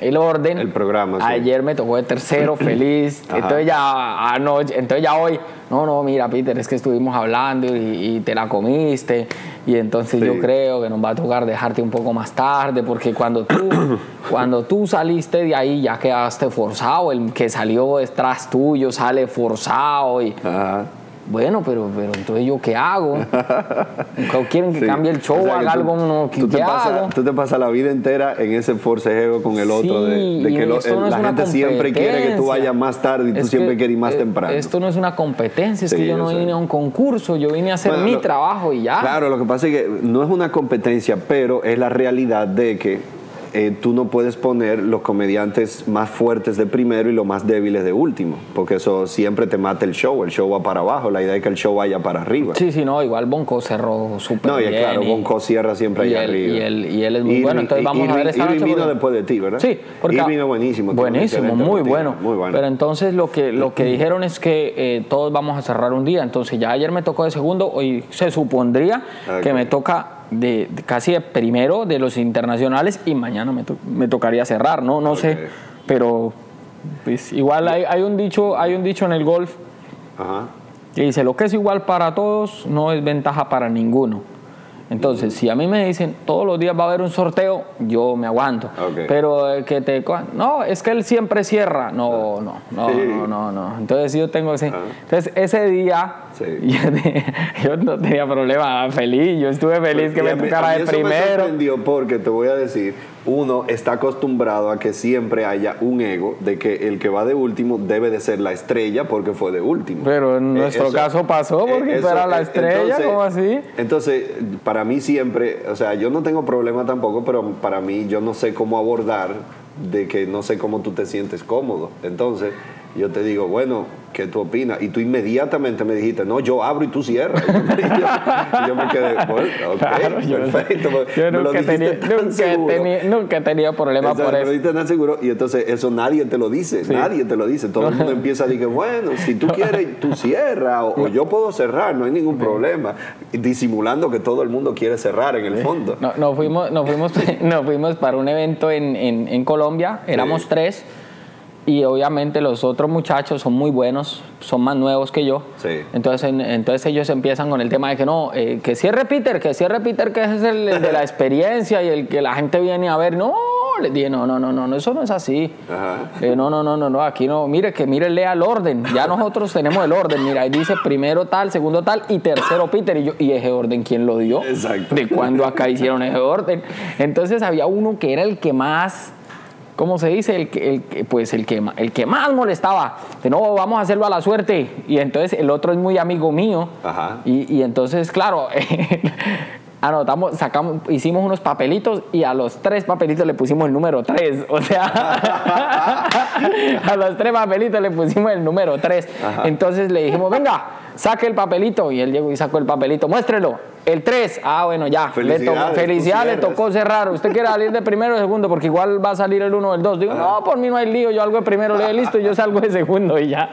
el, orden. El programa. Ayer me tocó de tercero, <clears throat> feliz. entonces ya anoche, entonces ya hoy, no, no, mira, Peter, es que estuvimos hablando y, te la comiste. Y entonces yo creo que nos va a tocar dejarte un poco más tarde, porque cuando tú, <coughs> cuando tú saliste de ahí ya quedaste forzado. El que salió detrás tuyo sale forzado. Y, bueno, pero, pero entonces yo qué hago? ¿Quieren que cambie el show, haga algo? No, ¿qué, tú te hago? tú te pasas la vida entera en ese forcejeo con el otro, de, que la gente siempre quiere que tú vayas más tarde y tú siempre quieres ir más eh, temprano. Esto no es una competencia, es que yo no vine a un concurso, yo vine a hacer mi trabajo y ya. Claro, lo que pasa es que no es una competencia, pero es la realidad de que eh, tú no puedes poner los comediantes más fuertes de primero y los más débiles de último, porque eso siempre te mata el show, el show va para abajo, la idea es que el show vaya para arriba. Sí, sí, no, igual Bonco cerró súper no, bien. No, claro, Bonco cierra siempre allá arriba. Y él, y él es muy bueno, entonces vamos a ver esta noche. vino después de ti, ¿verdad? Sí, porque... vino buenísimo. Buenísimo, muy bueno. muy bueno. Pero entonces lo que, lo <clears throat> que dijeron es que eh, todos vamos a cerrar un día, entonces ya ayer me tocó de segundo, hoy se supondría que me toca de, casi de primero de los internacionales y mañana me, tocaría cerrar, ¿no? No sé, pero pues, igual hay, hay, un dicho, hay un dicho en el golf que dice, lo que es igual para todos no es ventaja para ninguno. Entonces, si a mí me dicen todos los días va a haber un sorteo, yo me aguanto. Pero que te. No, es que él siempre cierra. No, no, no, no, no, Entonces, yo tengo ese. Entonces, ese día. <laughs> Yo, no tenía problema, feliz. Yo estuve feliz que me tocara de primero. Me sorprendió porque te voy a decir uno está acostumbrado a que siempre haya un ego de que el que va de último debe de ser la estrella porque fue de último. Pero en eh, nuestro caso pasó porque tú eras la estrella, ¿cómo así? Entonces, para mí siempre, o sea, yo no tengo problema tampoco, pero para mí yo no sé cómo abordar de que no sé cómo tú te sientes cómodo. Entonces, yo te digo, bueno, ¿qué tú opinas? Y tú inmediatamente me dijiste, no, yo abro y tú cierras. <laughs> Y yo, me quedé, bueno, ok, perfecto. Yo, nunca, tenía, nunca, tenía, problema por eso. Me tan seguro y entonces eso nadie te lo dice, nadie te lo dice. Todo el mundo empieza a decir, bueno, si tú quieres, tú cierras o, yo puedo cerrar, no hay ningún problema. Disimulando que todo el mundo quiere cerrar en el fondo. No, nos, fuimos, nos, fuimos, <laughs> nos fuimos para un evento en, en, en Colombia, éramos tres y obviamente los otros muchachos son muy buenos, son más nuevos que yo. Sí. Entonces, entonces ellos empiezan con el tema de que no, eh, que cierre Peter, que cierre Peter, que es el, de la <laughs> experiencia y el que la gente viene a ver. No, le dije, no, no, no, no, eso no es así. Eh, no, no, no, no, no, aquí no, mire, que mire, lea el orden. Ya nosotros <laughs> tenemos el orden. Mira, ahí dice primero tal, segundo tal y tercero Peter. Y yo, ¿y ese orden quién lo dio? Exacto. ¿De cuándo acá hicieron ese orden? Entonces había uno que era el que más ¿cómo se dice? El, el, pues el que, el que más molestaba, de no, vamos a hacerlo a la suerte. Y entonces el otro es muy amigo mío. Y, y entonces, claro, <laughs> anotamos, sacamos, hicimos unos papelitos y a los tres papelitos le pusimos el número tres. O sea, <laughs> a los tres papelitos le pusimos el número tres. Entonces le dijimos, venga, saque el papelito. Y él llegó y sacó el papelito, muéstrelo. El 3, ah, bueno, ya. Felicidades, le, tocó cerrar. ¿Usted quiere salir de primero o de segundo? Porque igual va a salir el 1 o el 2. Digo, no, por mí no hay lío. Yo algo de primero, le listo, y yo salgo de segundo y ya.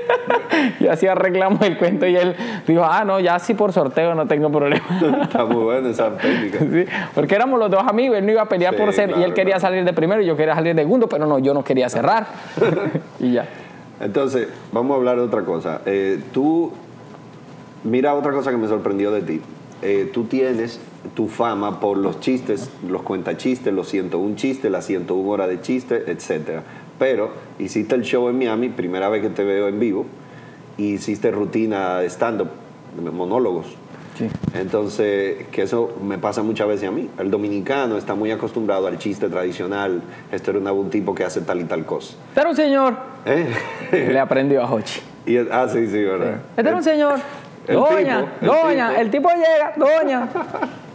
<laughs> y así arreglamos el cuento. Y él dijo, ah, no, ya sí por sorteo no tengo problema. <laughs> Está muy bueno esa técnica. <laughs> Sí, porque éramos los dos amigos. Él no iba a pelear por ser. y él quería salir de primero y yo quería salir de segundo, pero no, yo no quería cerrar. y ya. Entonces, vamos a hablar de otra cosa. Eh, tú Mira otra cosa que me sorprendió de ti. Eh, tú tienes tu fama por los chistes, los cuentachistes, los 101 chistes, las 101 horas de chistes, etc. Pero hiciste el show en Miami, primera vez que te veo en vivo, hiciste rutina stand-up, monólogos. Sí. Entonces, que eso me pasa muchas veces a mí. El dominicano está muy acostumbrado al chiste tradicional. Esto era un tipo que hace tal y tal cosa. Pero un señor. ¿Eh? Le aprendió a Hochi. ah, sí, sí, ¿verdad? Este era un señor. doña, doña, el tipo llega, doña.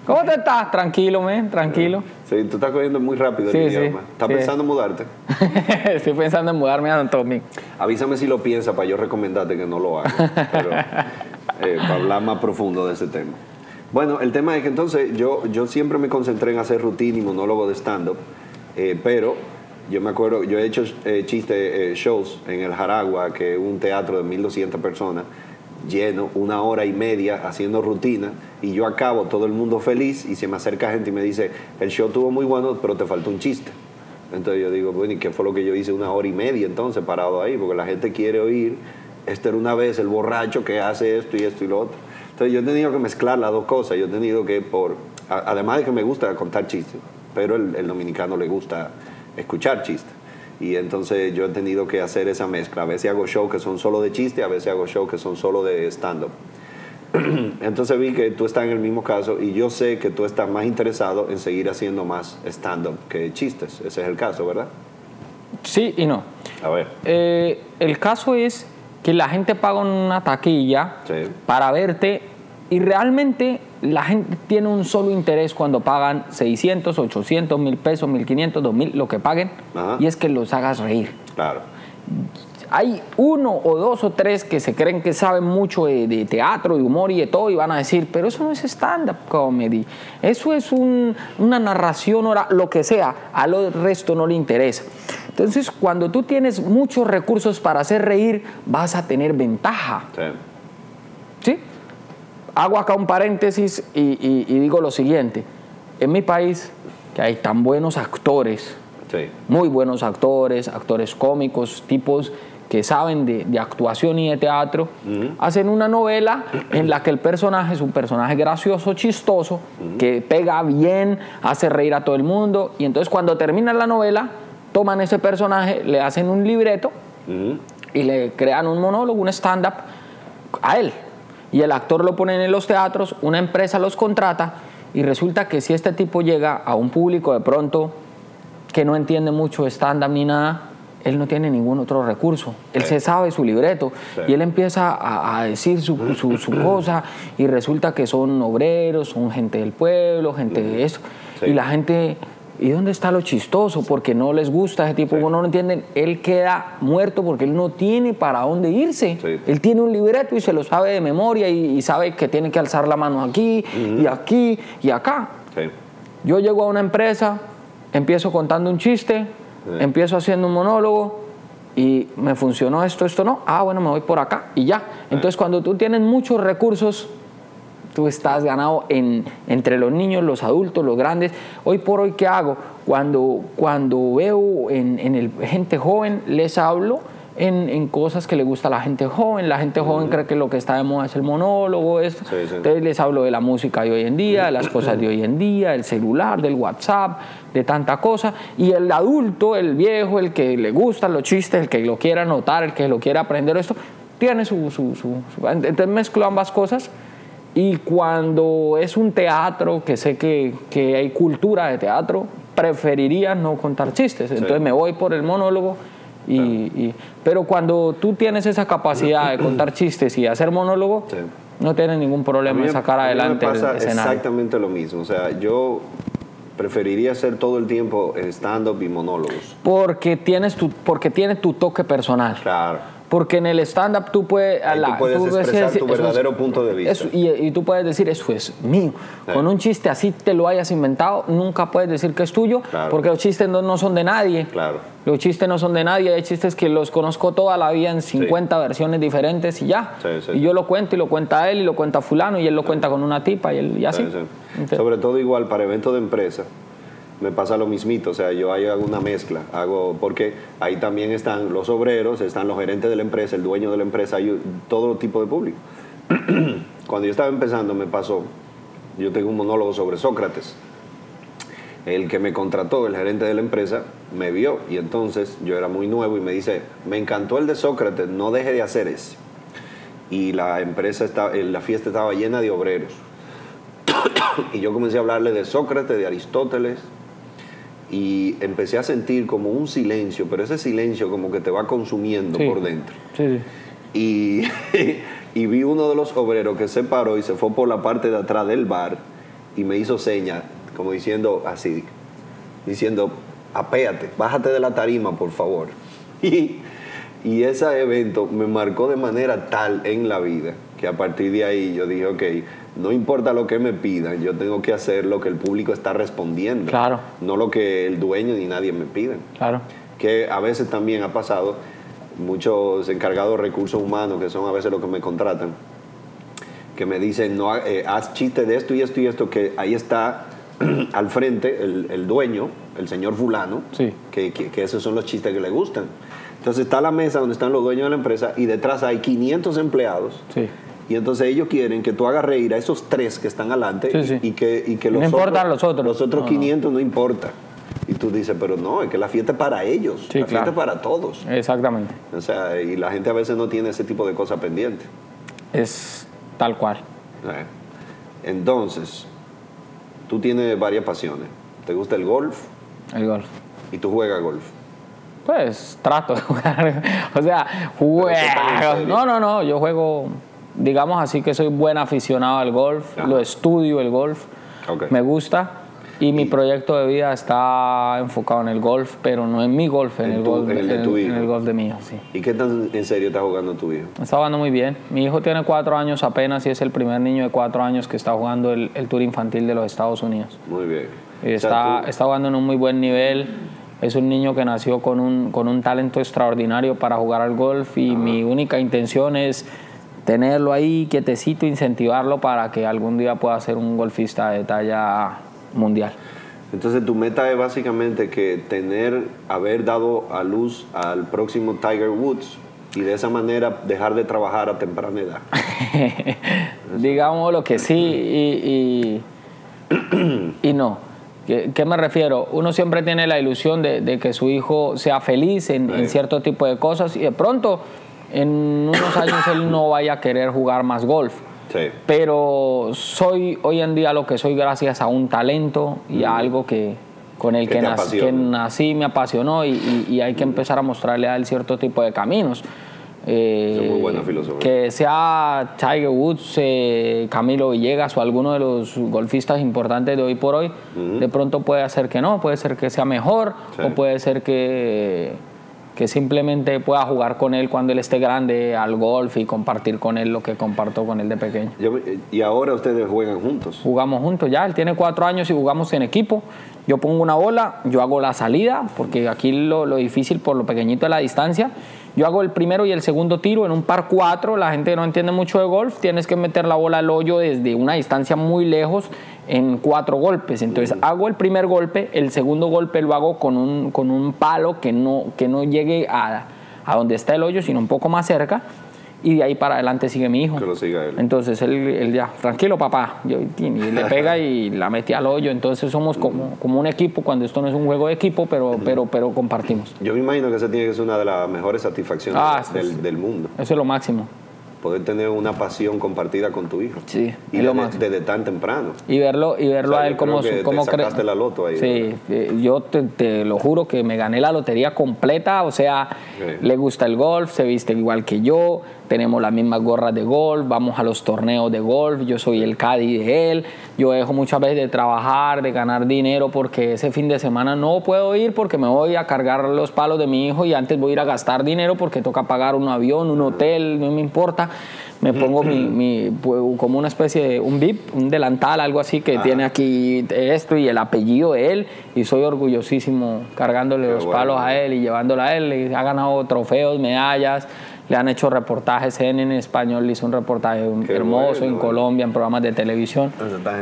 ¿Cómo te estás? Tranquilo, men, tranquilo. Sí, tú estás cogiendo muy rápido el idioma. ¿Estás pensando en mudarte? <laughs> Estoy pensando en mudarme a Tommy. Avísame si lo piensas para yo recomendarte que no lo hagas. Pero, <laughs> eh, para hablar más profundo de ese tema. Bueno, el tema es que entonces yo, yo siempre me concentré en hacer rutina y monólogo de stand-up, eh, pero yo me acuerdo, yo he hecho eh, chistes, shows en el Jaragua, que es un teatro de 1.200 personas, lleno, una hora y media haciendo rutina y yo acabo todo el mundo feliz y se me acerca gente y me dice, el show tuvo muy bueno, pero te faltó un chiste. Entonces yo digo, bueno, ¿y qué fue lo que yo hice una hora y media entonces parado ahí? Porque la gente quiere oír, este era una vez el borracho que hace esto y esto y lo otro. Entonces yo he tenido que mezclar las dos cosas, yo he tenido que, por, además de que me gusta contar chistes, pero el, el dominicano le gusta escuchar chistes. Y entonces yo he tenido que hacer esa mezcla. A veces hago shows que son solo de chiste, a veces hago shows que son solo de stand-up. <clears throat> Entonces vi que tú estás en el mismo caso y yo sé que tú estás más interesado en seguir haciendo más stand-up que chistes. Ese es el caso, ¿verdad? Sí y no. A ver. Eh, el caso es que la gente paga una taquilla para verte y realmente la gente tiene un solo interés cuando pagan 600, 800, mil pesos, 1500, 2000, lo que paguen, y es que los hagas reír. Claro. Hay uno o dos o tres que se creen que saben mucho de, teatro, de humor y de todo, y van a decir, pero eso no es stand-up comedy, eso es una narración, lo que sea, a lo resto no le interesa. Entonces, cuando tú tienes muchos recursos para hacer reír, vas a tener ventaja. ¿Sí? Hago acá un paréntesis y, digo lo siguiente. En mi país, que hay tan buenos actores, muy buenos actores, actores cómicos, tipos que saben de, actuación y de teatro, hacen una novela en la que el personaje es un personaje gracioso, chistoso, que pega bien, hace reír a todo el mundo, y entonces cuando termina la novela, toman ese personaje, le hacen un libreto y le crean un monólogo, un stand-up a él y el actor lo ponen en los teatros, una empresa los contrata y resulta que si este tipo llega a un público de pronto que no entiende mucho stand-up ni nada, él no tiene ningún otro recurso. Él se sabe su libreto y él empieza a, decir su, <clears throat> cosa y resulta que son obreros, son gente del pueblo, gente de eso. Y la gente ¿Y dónde está lo chistoso? Porque no les gusta ese tipo, no lo entienden. Él queda muerto porque él no tiene para dónde irse. Él tiene un libreto y se lo sabe de memoria y, sabe que tiene que alzar la mano aquí y aquí y acá. Yo llego a una empresa, empiezo contando un chiste, empiezo haciendo un monólogo y me funcionó esto, esto no. Ah, bueno, me voy por acá y ya. Entonces, cuando tú tienes muchos recursos, tú estás ganado en, entre los niños, los adultos, los grandes. Hoy por hoy, ¿qué hago? Cuando, cuando veo en, en el gente joven, les hablo en, en, cosas que le gusta a la gente joven. La gente joven cree que lo que está de moda es el monólogo, esto. Entonces les hablo de la música de hoy en día, de las cosas de hoy en día, del celular, del WhatsApp, de tanta cosa. Y el adulto, el viejo, el que le gustan los chistes, el que lo quiera notar, el que lo quiera aprender esto, tiene su, su, su, su... Entonces mezclo ambas cosas y cuando es un teatro, que sé que, que hay cultura de teatro, preferiría no contar chistes. Entonces me voy por el monólogo. Y, pero cuando tú tienes esa capacidad de contar chistes y hacer monólogo, no tienes ningún problema en sacar adelante el escenario. Exactamente lo mismo. O sea, yo preferiría hacer todo el tiempo stand-up y monólogos. Porque tienes tu, porque tiene tu toque personal. Claro. Porque en el stand-up tú puedes... tú puedes expresar tu verdadero punto de vista. y, tú puedes decir, eso es mío. Con un chiste así te lo hayas inventado, nunca puedes decir que es tuyo, porque los chistes no, son de nadie. Claro. Los chistes no son de nadie, hay chistes que los conozco toda la vida en 50 versiones diferentes y ya. y yo lo cuento y lo cuenta él y lo cuenta fulano y él lo cuenta con una tipa y, él, y así. Sobre todo igual para eventos de empresa me pasa lo mismito, o sea, yo ahí hago una mezcla, hago, porque ahí también están los obreros, están los gerentes de la empresa, el dueño de la empresa, hay todo tipo de público. <clears throat> Cuando yo estaba empezando me pasó, yo tengo un monólogo sobre Sócrates, el que me contrató, el gerente de la empresa, me vio y entonces yo era muy nuevo y me dice, me encantó el de Sócrates, no deje de hacer ese. Y la empresa, estaba, la fiesta estaba llena de obreros. <clears throat> y yo comencé a hablarle de Sócrates, de Aristóteles, y empecé a sentir como un silencio, pero ese silencio como que te va consumiendo por dentro. Sí, y, <laughs> y vi uno de los obreros que se paró y se fue por la parte de atrás del bar y me hizo señas, como diciendo así, diciendo, apéate, bájate de la tarima, por favor. <laughs> Y, y ese evento me marcó de manera tal en la vida que a partir de ahí yo dije, ok, no importa lo que me pidan, yo tengo que hacer lo que el público está respondiendo. Claro. No lo que el dueño ni nadie me piden. Claro. Que a veces también ha pasado, muchos encargados de recursos humanos, que son a veces los que me contratan, que me dicen, no, eh, haz chiste de esto y esto y esto, que ahí está <clears throat> al frente el, dueño, el señor fulano, sí. que, que, esos son los chistes que le gustan. Entonces está la mesa donde están los dueños de la empresa y detrás hay 500 empleados. Sí. Y entonces ellos quieren que tú hagas reír a esos tres que están adelante Y, que, y que los, no otros, los otros. Los otros 500 no. importa. Y tú dices, pero no, es que la fiesta es para ellos, la fiesta es para todos. Exactamente. O sea, y la gente a veces no tiene ese tipo de cosas pendientes. Es tal cual. Eh. Entonces, tú tienes varias pasiones. ¿Te gusta el golf? El golf. ¿Y tú juegas golf? Pues trato de <laughs> jugar. o sea, juego. No, no, no. Yo juego digamos así que soy buen aficionado al golf, lo estudio el golf, me gusta y, mi proyecto de vida está enfocado en el golf, pero no en mi golf, en, el, golf, de el golf de mi hijo. Sí. ¿Y qué tan en serio está jugando tu hijo? Está jugando muy bien. Mi hijo tiene cuatro años apenas y es el primer niño de cuatro años que está jugando el, Tour Infantil de los Estados Unidos. Muy bien. Y está, está jugando en un muy buen nivel. Es un niño que nació con un, con un talento extraordinario para jugar al golf y mi única intención es tenerlo ahí quietecito, incentivarlo para que algún día pueda ser un golfista de talla mundial. Entonces tu meta es básicamente que tener, haber dado a luz al próximo Tiger Woods y de esa manera dejar de trabajar a temprana edad. <laughs> Digamos lo que sí y, y, no. ¿Qué, me refiero? Uno siempre tiene la ilusión de, que su hijo sea feliz en, en, cierto tipo de cosas y de pronto en unos <coughs> años él no vaya a querer jugar más golf. Pero soy hoy en día lo que soy gracias a un talento y a algo que con el que, nací, me apasionó y, hay que empezar a mostrarle a él cierto tipo de caminos. Eh, muy buena filosofía. Que sea Tiger Woods, eh, Camilo Villegas o alguno de los golfistas importantes de hoy por hoy, de pronto puede ser que no, puede ser que sea mejor o puede ser que que simplemente pueda jugar con él cuando él esté grande al golf y compartir con él lo que comparto con él de pequeño. ¿Y ahora ustedes juegan juntos? Jugamos juntos ya, él tiene cuatro años y jugamos en equipo. Yo pongo una bola, yo hago la salida, porque aquí lo, lo difícil por lo pequeñito de la distancia. Yo hago el primero y el segundo tiro en un par cuatro, la gente no entiende mucho de golf, tienes que meter la bola al hoyo desde una distancia muy lejos en cuatro golpes. Entonces hago el primer golpe, el segundo golpe lo hago con un, con un palo que no, que no llegue a, a donde está el hoyo, sino un poco más cerca y de ahí para adelante sigue mi hijo. Que lo siga él. Entonces él, ya, tranquilo papá, y le <laughs> pega y la metí al hoyo. Entonces somos como, como un equipo cuando esto no es un juego de equipo, pero, pero, pero compartimos. Yo me imagino que esa tiene que ser una de las mejores satisfacciones ah, del, del mundo. Eso es lo máximo poder tener una pasión compartida con tu hijo. Sí, y desde, tan temprano. Y verlo, y verlo a él como... como sacaste la loto ahí. Sí, eh, yo te, lo juro que me gané la lotería completa, o sea, le gusta el golf, se viste igual que yo, tenemos las mismas gorras de golf, vamos a los torneos de golf, yo soy el caddy de él, yo dejo muchas veces de trabajar, de ganar dinero porque ese fin de semana no puedo ir porque me voy a cargar los palos de mi hijo y antes voy a ir a gastar dinero porque toca pagar un avión, un hotel, no me importa. Me pongo mi, <clears throat> pues, como una especie de un VIP, un delantal, algo así que tiene aquí esto y el apellido de él y soy orgullosísimo cargándole los palos a él y llevándolo a él. ha ganado trofeos, medallas le han hecho reportajes, en, en español hizo un reportaje hermoso en Colombia, en programas de televisión,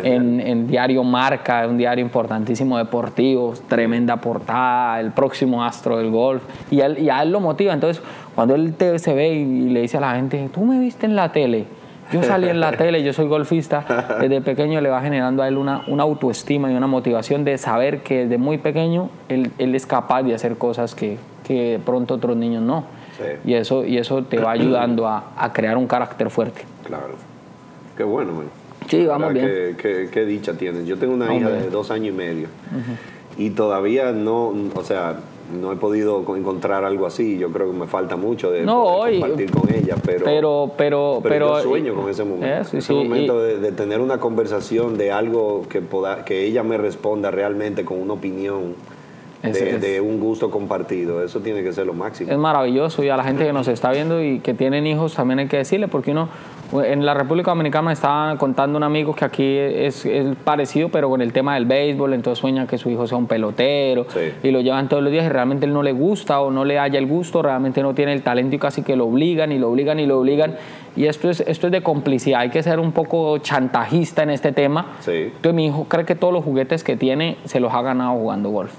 en, Diario Marca, un diario importantísimo deportivo, tremenda portada, el próximo astro del golf, y, él, y a él lo motiva. Entonces, cuando él se ve y, le dice a la gente, tú me viste en la tele, Yo salí en la <laughs> tele, yo soy golfista, desde pequeño le va generando a él una, una autoestima y una motivación de saber que desde muy pequeño él, él es capaz de hacer cosas que, que pronto otros niños no. Y, eso, y eso te va ayudando a, a, crear un carácter fuerte. Claro. Qué bueno, man. Sí, vamos bien. Qué, qué, dicha tienes. Yo tengo una hija de dos años y medio. Y todavía no, o sea, no he podido encontrar algo así. Yo creo que me falta mucho de compartir con ella, pero, pero, pero, pero, yo sueño con ese momento. ese momento de, tener una conversación de algo que, poda, que ella me responda realmente con una opinión. De, de, un gusto compartido, eso tiene que ser lo máximo. Es maravilloso y a la gente que nos está viendo y que tienen hijos también hay que decirle, porque uno en la República Dominicana me estaba contando un amigo que aquí es, parecido, pero con el tema del béisbol, entonces sueña que su hijo sea un pelotero y lo llevan todos los días y realmente él no le gusta o no le haya el gusto, realmente no tiene el talento y casi que lo obligan y lo obligan y lo obligan. Y esto es, esto es de complicidad, hay que ser un poco chantajista en este tema. Entonces mi hijo cree que todos los juguetes que tiene se los ha ganado jugando golf.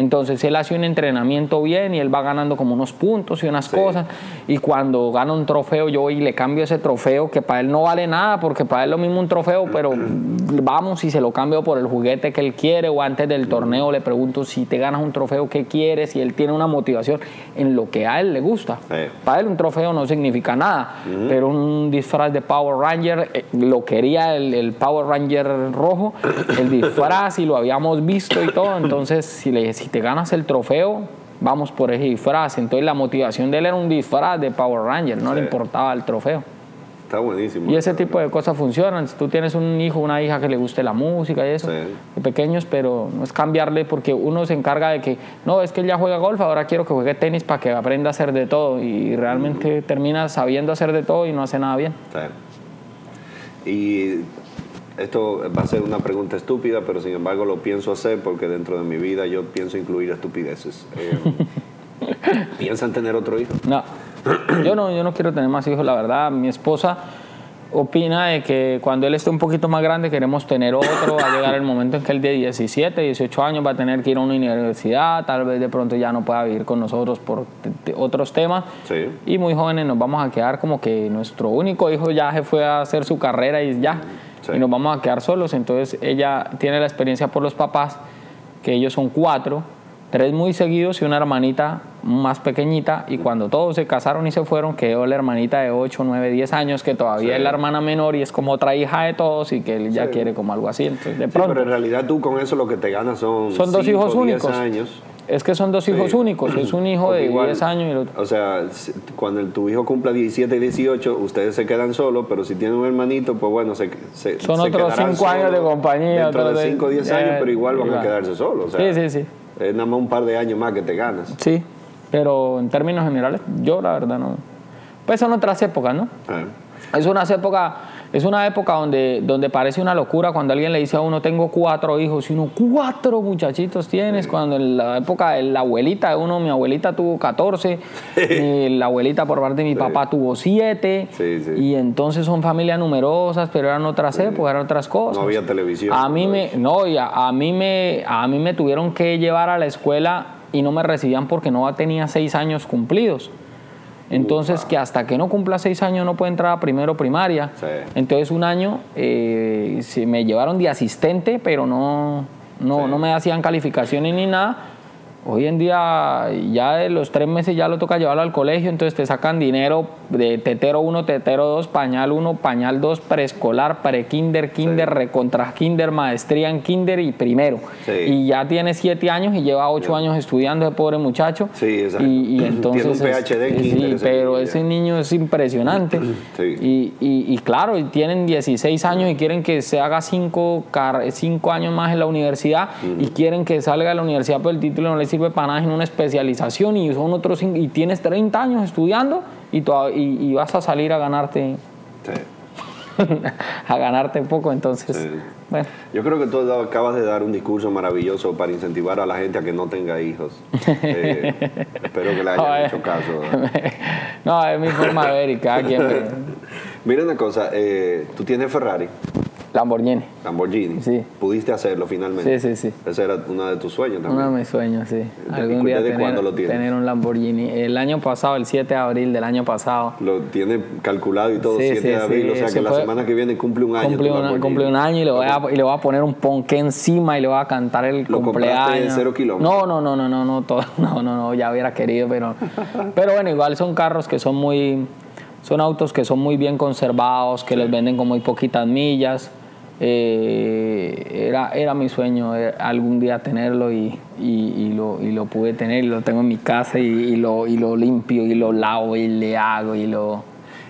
Entonces él hace un entrenamiento bien y él va ganando como unos puntos y unas cosas. Y cuando gana un trofeo, yo voy y le cambio ese trofeo que para él no vale nada, porque para él es lo mismo un trofeo, pero <clears throat> vamos y se lo cambio por el juguete que él quiere. O antes del torneo le pregunto si te ganas un trofeo, ¿qué quieres? Y él tiene una motivación en lo que a él le gusta. Para él un trofeo no significa nada, pero un disfraz de Power Ranger, eh, lo quería el, el Power Ranger rojo, el disfraz y lo habíamos visto y todo. Entonces, si le si te ganas el trofeo, vamos por ese disfraz. Entonces la motivación de él era un disfraz de Power Ranger, no le importaba el trofeo. Está buenísimo. Y ese tipo de cosas funcionan. Si tú tienes un hijo, una hija que le guste la música y eso, pequeños, pero no es cambiarle porque uno se encarga de que, no, es que él ya juega golf, ahora quiero que juegue tenis para que aprenda a hacer de todo. Y realmente termina sabiendo hacer de todo y no hace nada bien. Y esto va a ser una pregunta estúpida, pero sin embargo lo pienso hacer porque dentro de mi vida yo pienso incluir estupideces. Eh, <laughs> ¿Piensan tener otro hijo? No, yo no, yo no quiero tener más hijos, la verdad. Mi esposa opina de que cuando él esté un poquito más grande queremos tener otro, va a llegar el momento en que él de 17, 18 años va a tener que ir a una universidad, tal vez de pronto ya no pueda vivir con nosotros por otros temas. Y muy jóvenes nos vamos a quedar como que nuestro único hijo ya se fue a hacer su carrera y ya y nos vamos a quedar solos. Entonces ella tiene la experiencia por los papás, que ellos son cuatro, tres muy seguidos y una hermanita más pequeñita. Y cuando todos se casaron y se fueron, quedó la hermanita de 8, 9, 10 años, que todavía es la hermana menor y es como otra hija de todos y que él ya quiere como algo así. Entonces, de pronto, pero en realidad tú con eso lo que te ganas son, son dos hijos únicos. años es que son dos hijos únicos, es un hijo de 10 años y el otro. O sea, cuando tu hijo cumpla 17 y 18, ustedes se quedan solos, pero si tienen un hermanito, pues bueno, se, se Son otros 5 años de compañía. Dentro de 5 o 10 años, pero igual van a quedarse solos. sí, sí, sí. Es nada más un par de años más que te ganas. Sí, pero en términos generales, yo la verdad no. Pues son otras épocas, ¿no? Ah. Es unas épocas es una época donde, donde parece una locura cuando alguien le dice a uno, tengo cuatro hijos, y uno, cuatro muchachitos tienes, cuando en la época de la abuelita de uno, mi abuelita tuvo 14, la abuelita por parte de mi papá tuvo siete, y entonces son familias numerosas, pero eran otras épocas, eran otras cosas. No había televisión. A mí me, no, a, mí me, a mí me tuvieron que llevar a la escuela y no me recibían porque no tenía seis años cumplidos. Entonces, que hasta que no cumpla seis años no puede entrar a primero primaria. Entonces, un año eh, me llevaron de asistente, pero no, no, no me hacían calificaciones ni nada. Hoy en día ya de los tres meses ya lo toca llevarlo al colegio, entonces te sacan dinero de tetero 1, tetero 2, pañal 1, pañal 2, preescolar, pre-kinder, kinder, recontra kinder, maestría en kinder y primero. Y ya tiene siete años y lleva ocho años estudiando ese pobre muchacho. Sí, exacto. Y, entonces... Tiene un PhD en kinder, pero ese niño es impresionante. <clears throat> Y, y, claro, tienen 16 años y quieren que se haga cinco, cinco años más en la universidad y quieren que salga de la universidad por el título no les sirve para nada en una especialización y son otros y tienes 30 años estudiando y, y, vas a salir a ganarte <laughs> a ganarte poco entonces bueno. yo creo que tú acabas de dar un discurso maravilloso para incentivar a la gente a que no tenga hijos. <laughs> Eh, espero que le hayan hecho caso <laughs> no es mi forma de ver y cada quien mira una cosa eh, tú tienes Ferrari Lamborghini. Lamborghini. Sí. ¿Pudiste hacerlo finalmente? Sí, sí, sí. Ese era uno de tus sueños también. Uno de mis sueños, sí. Algún día tener, cuándo lo tienes? tener un Lamborghini. El año pasado, el 7 de abril del año pasado. Lo tiene calculado y todo, 7 de abril. O sea que la semana que viene cumple un año. Cumple, un, cumple un año y le, voy a, y le voy a poner un ponqué encima y le voy a cantar el ¿Lo cumpleaños. de cero kilómetros? No, no, no, no, no, no, todo, <laughs> no, no, no, ya hubiera querido, pero, <laughs> pero bueno, igual son carros que son muy, son autos que son muy bien conservados, que los venden con muy poquitas millas. Eh, era, era mi sueño eh, algún día tenerlo y, y, lo, y, lo, pude tener lo tengo en mi casa y, lo, y lo limpio y lo lavo y le hago y lo...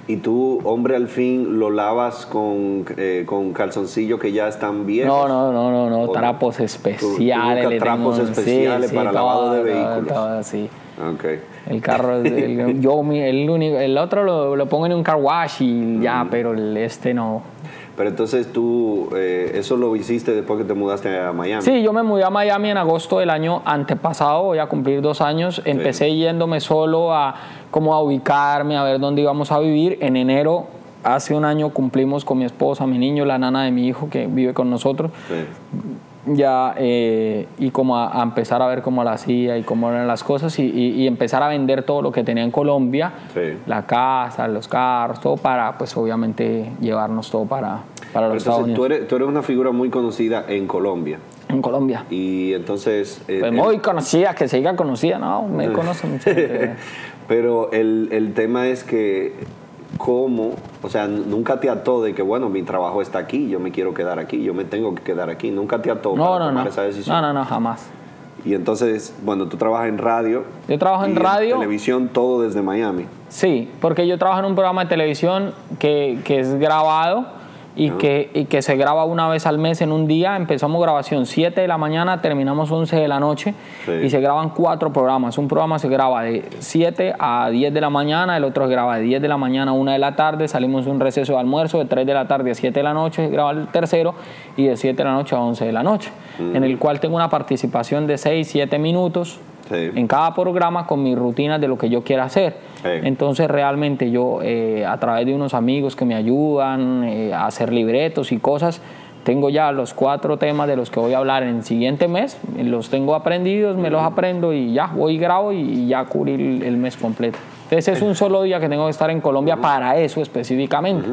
¿Y tú, hombre, al fin lo lavas con, eh, con calzoncillos que ya están viejos? No, no, no, no, no trapos especiales. ¿Tú, trapos especiales para lavado de vehículos? Todo, sí. Okay. El carro, el, yo, el, único, el otro lo, lo, pongo en un car wash y ya, pero el este no. Pero entonces tú, eh, eso lo hiciste después que te mudaste a Miami. Sí, yo me mudé a Miami en agosto del año antepasado, voy a cumplir dos años. Empecé yéndome solo a como a ubicarme, a ver dónde íbamos a vivir. En enero, hace un año, cumplimos con mi esposa, mi niño, la nana de mi hijo que vive con nosotros. Sí ya eh, y como a, empezar a ver cómo la hacía y cómo eran las cosas y, empezar a vender todo lo que tenía en Colombia, la casa, los carros, todo para pues obviamente llevarnos todo para, para los Estados Unidos. Tú eres, tú eres una figura muy conocida en Colombia. En Colombia. Y entonces... Eh, pues muy conocida, que siga conocida, no, me <laughs> conoce mucho. Pero el, el tema es que cómo, o sea, nunca te ató de que, bueno, mi trabajo está aquí, yo me quiero quedar aquí, yo me tengo que quedar aquí. Nunca te ató no, para tomar esa decisión. No, no, no, jamás. Y entonces, bueno, tú trabajas en radio. Yo trabajo en radio. televisión, todo desde Miami. Sí, porque yo trabajo en un programa de televisión que, que es grabado y, que, y que se graba una vez al mes en un día. Empezamos grabación 7 de la mañana, terminamos 11 de la noche y se graban cuatro programas. Un programa se graba de 7 a 10 de la mañana, el otro se graba de 10 de la mañana a 1 de la tarde, salimos un receso de almuerzo de 3 de la tarde a 7 de la noche, se graba el tercero y de 7 de la noche a 11 de la noche, en el cual tengo una participación de 6, 7 minutos en cada programa con mis rutinas de lo que yo quiera hacer. Entonces realmente yo eh, a través de unos amigos que me ayudan eh, a hacer libretos y cosas, tengo ya los cuatro temas de los que voy a hablar en el siguiente mes, los tengo aprendidos, me los aprendo y ya voy y grabo y, ya cubrir el mes completo. Entonces es un solo día que tengo que estar en Colombia para eso específicamente.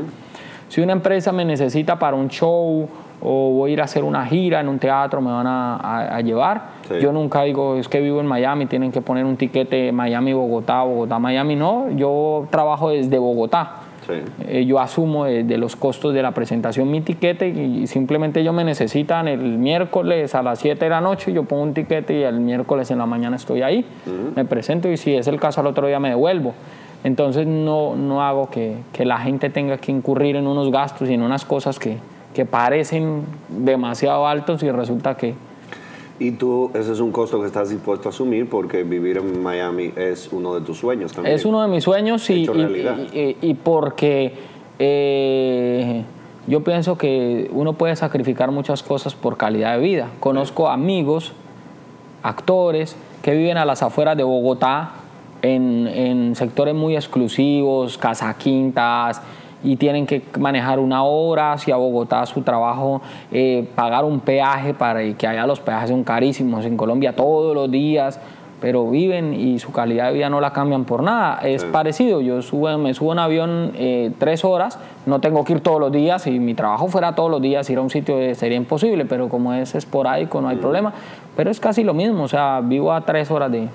Si una empresa me necesita para un show o voy a ir a hacer una gira en un teatro, me van a, llevar. Yo nunca digo, es que vivo en Miami, tienen que poner un tiquete Miami-Bogotá, Bogotá-Miami. No, yo trabajo desde Bogotá. Eh, yo asumo de, los costos de la presentación mi tiquete y simplemente ellos me necesitan el miércoles a las 7 de la noche, yo pongo un tiquete y el miércoles en la mañana estoy ahí, me presento y si es el caso al otro día me devuelvo. Entonces no, no hago que, que la gente tenga que incurrir en unos gastos y en unas cosas que, que parecen demasiado altos y resulta que... Y tú, ese es un costo que estás dispuesto a asumir porque vivir en Miami es uno de tus sueños también. Es uno de mis sueños y, y, porque eh, yo pienso que uno puede sacrificar muchas cosas por calidad de vida. Conozco amigos, actores que viven a las afueras de Bogotá en, en sectores muy exclusivos, casa quintas, y tienen que manejar una hora hacia Bogotá su trabajo, eh, pagar un peaje para que allá los peajes son carísimos en Colombia todos los días, pero viven y su calidad de vida no la cambian por nada. Es parecido, yo subo, me subo en avión eh, tres horas, no tengo que ir todos los días, si mi trabajo fuera todos los días, ir a un sitio sería imposible, pero como es esporádico no hay problema, pero es casi lo mismo, o sea, vivo a tres horas de,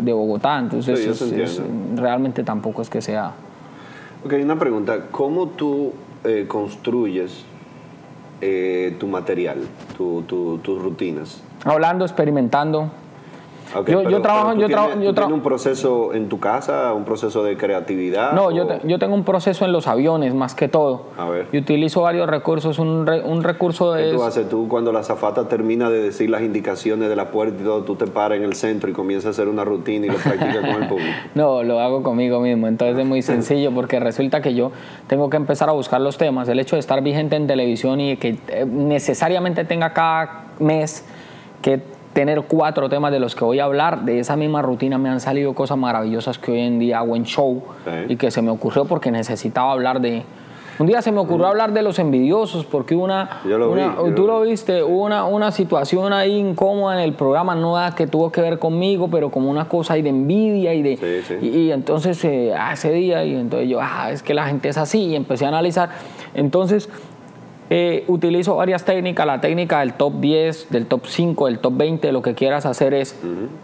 de, Bogotá, entonces realmente tampoco es que sea Ok, una pregunta. ¿Cómo tú eh, construyes eh, tu material, tus rutinas? Hablando, experimentando yo, trabajo, yo, tienes, un proceso en tu casa, un proceso de creatividad? No, yo, yo tengo un proceso en los aviones más que todo. A ver. Y utilizo varios recursos. Un, un recurso de. ¿Qué tú haces? Tú, cuando la zafata termina de decir las indicaciones de la puerta y todo, tú te paras en el centro y comienzas a hacer una rutina y lo practicas con el público. <laughs> No, lo hago conmigo mismo. Entonces es muy sencillo porque resulta que yo tengo que empezar a buscar los temas. El hecho de estar vigente en televisión y que eh, necesariamente tenga cada mes que tener cuatro temas de los que voy a hablar. De esa misma rutina me han salido cosas maravillosas que hoy en día hago en show y que se me ocurrió porque necesitaba hablar de, Un día se me ocurrió hablar de los envidiosos porque una, Yo lo vi, yo tú lo vi. viste, hubo una, una situación ahí incómoda en el programa, no que tuvo que ver conmigo, pero como una cosa ahí de envidia y de Sí, sí. y, y entonces eh, ah, ese día y entonces yo, ah, es que la gente es así y empecé a analizar. Entonces eh, utilizo varias técnicas, la técnica del top 10, del top 5, del top 20, lo que quieras hacer es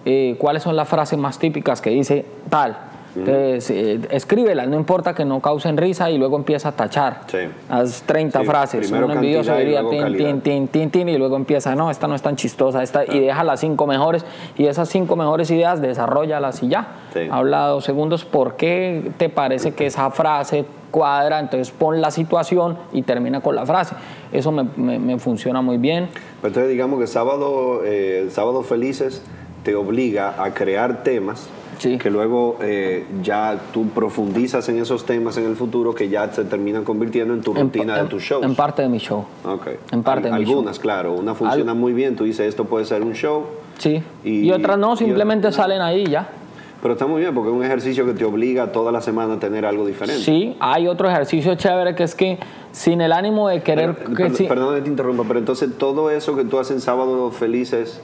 eh, cuáles son las frases más típicas que dice tal. Entonces, eh, escríbelas, no importa que no causen risa y luego empieza a tachar. Sí. Haz 30 Sí, frases. primero Un envidioso diría tin, tin, tin, tin, tin, y luego empieza, no, esta no es tan chistosa, esta, y deja las cinco mejores, y esas cinco mejores ideas, desarrollalas y ya. Sí. Habla dos segundos, ¿por qué te parece que esa frase cuadra? Entonces pon la situación y termina con la frase. Eso me, me- me funciona muy bien. Pero entonces digamos que sábado, eh, sábado felices te obliga a crear temas Sí. que luego eh, ya tú profundizas en esos temas en el futuro que ya se terminan convirtiendo en tu En- rutina en, de tus shows. En parte de mi show. Ok. en parte Al- de mi show. Algunas, claro. Una funciona muy bien. Tú dices, esto puede ser un show. Sí. Y- Y, otras no, y- simplemente salen ahí y ya. Pero está muy bien porque es un ejercicio que te obliga toda la semana a tener algo diferente. Sí, hay otro ejercicio chévere que es que sin el ánimo de querer... Pero, que perdón, sí- perdón que te interrumpa, pero entonces todo eso que tú haces en Sábados Felices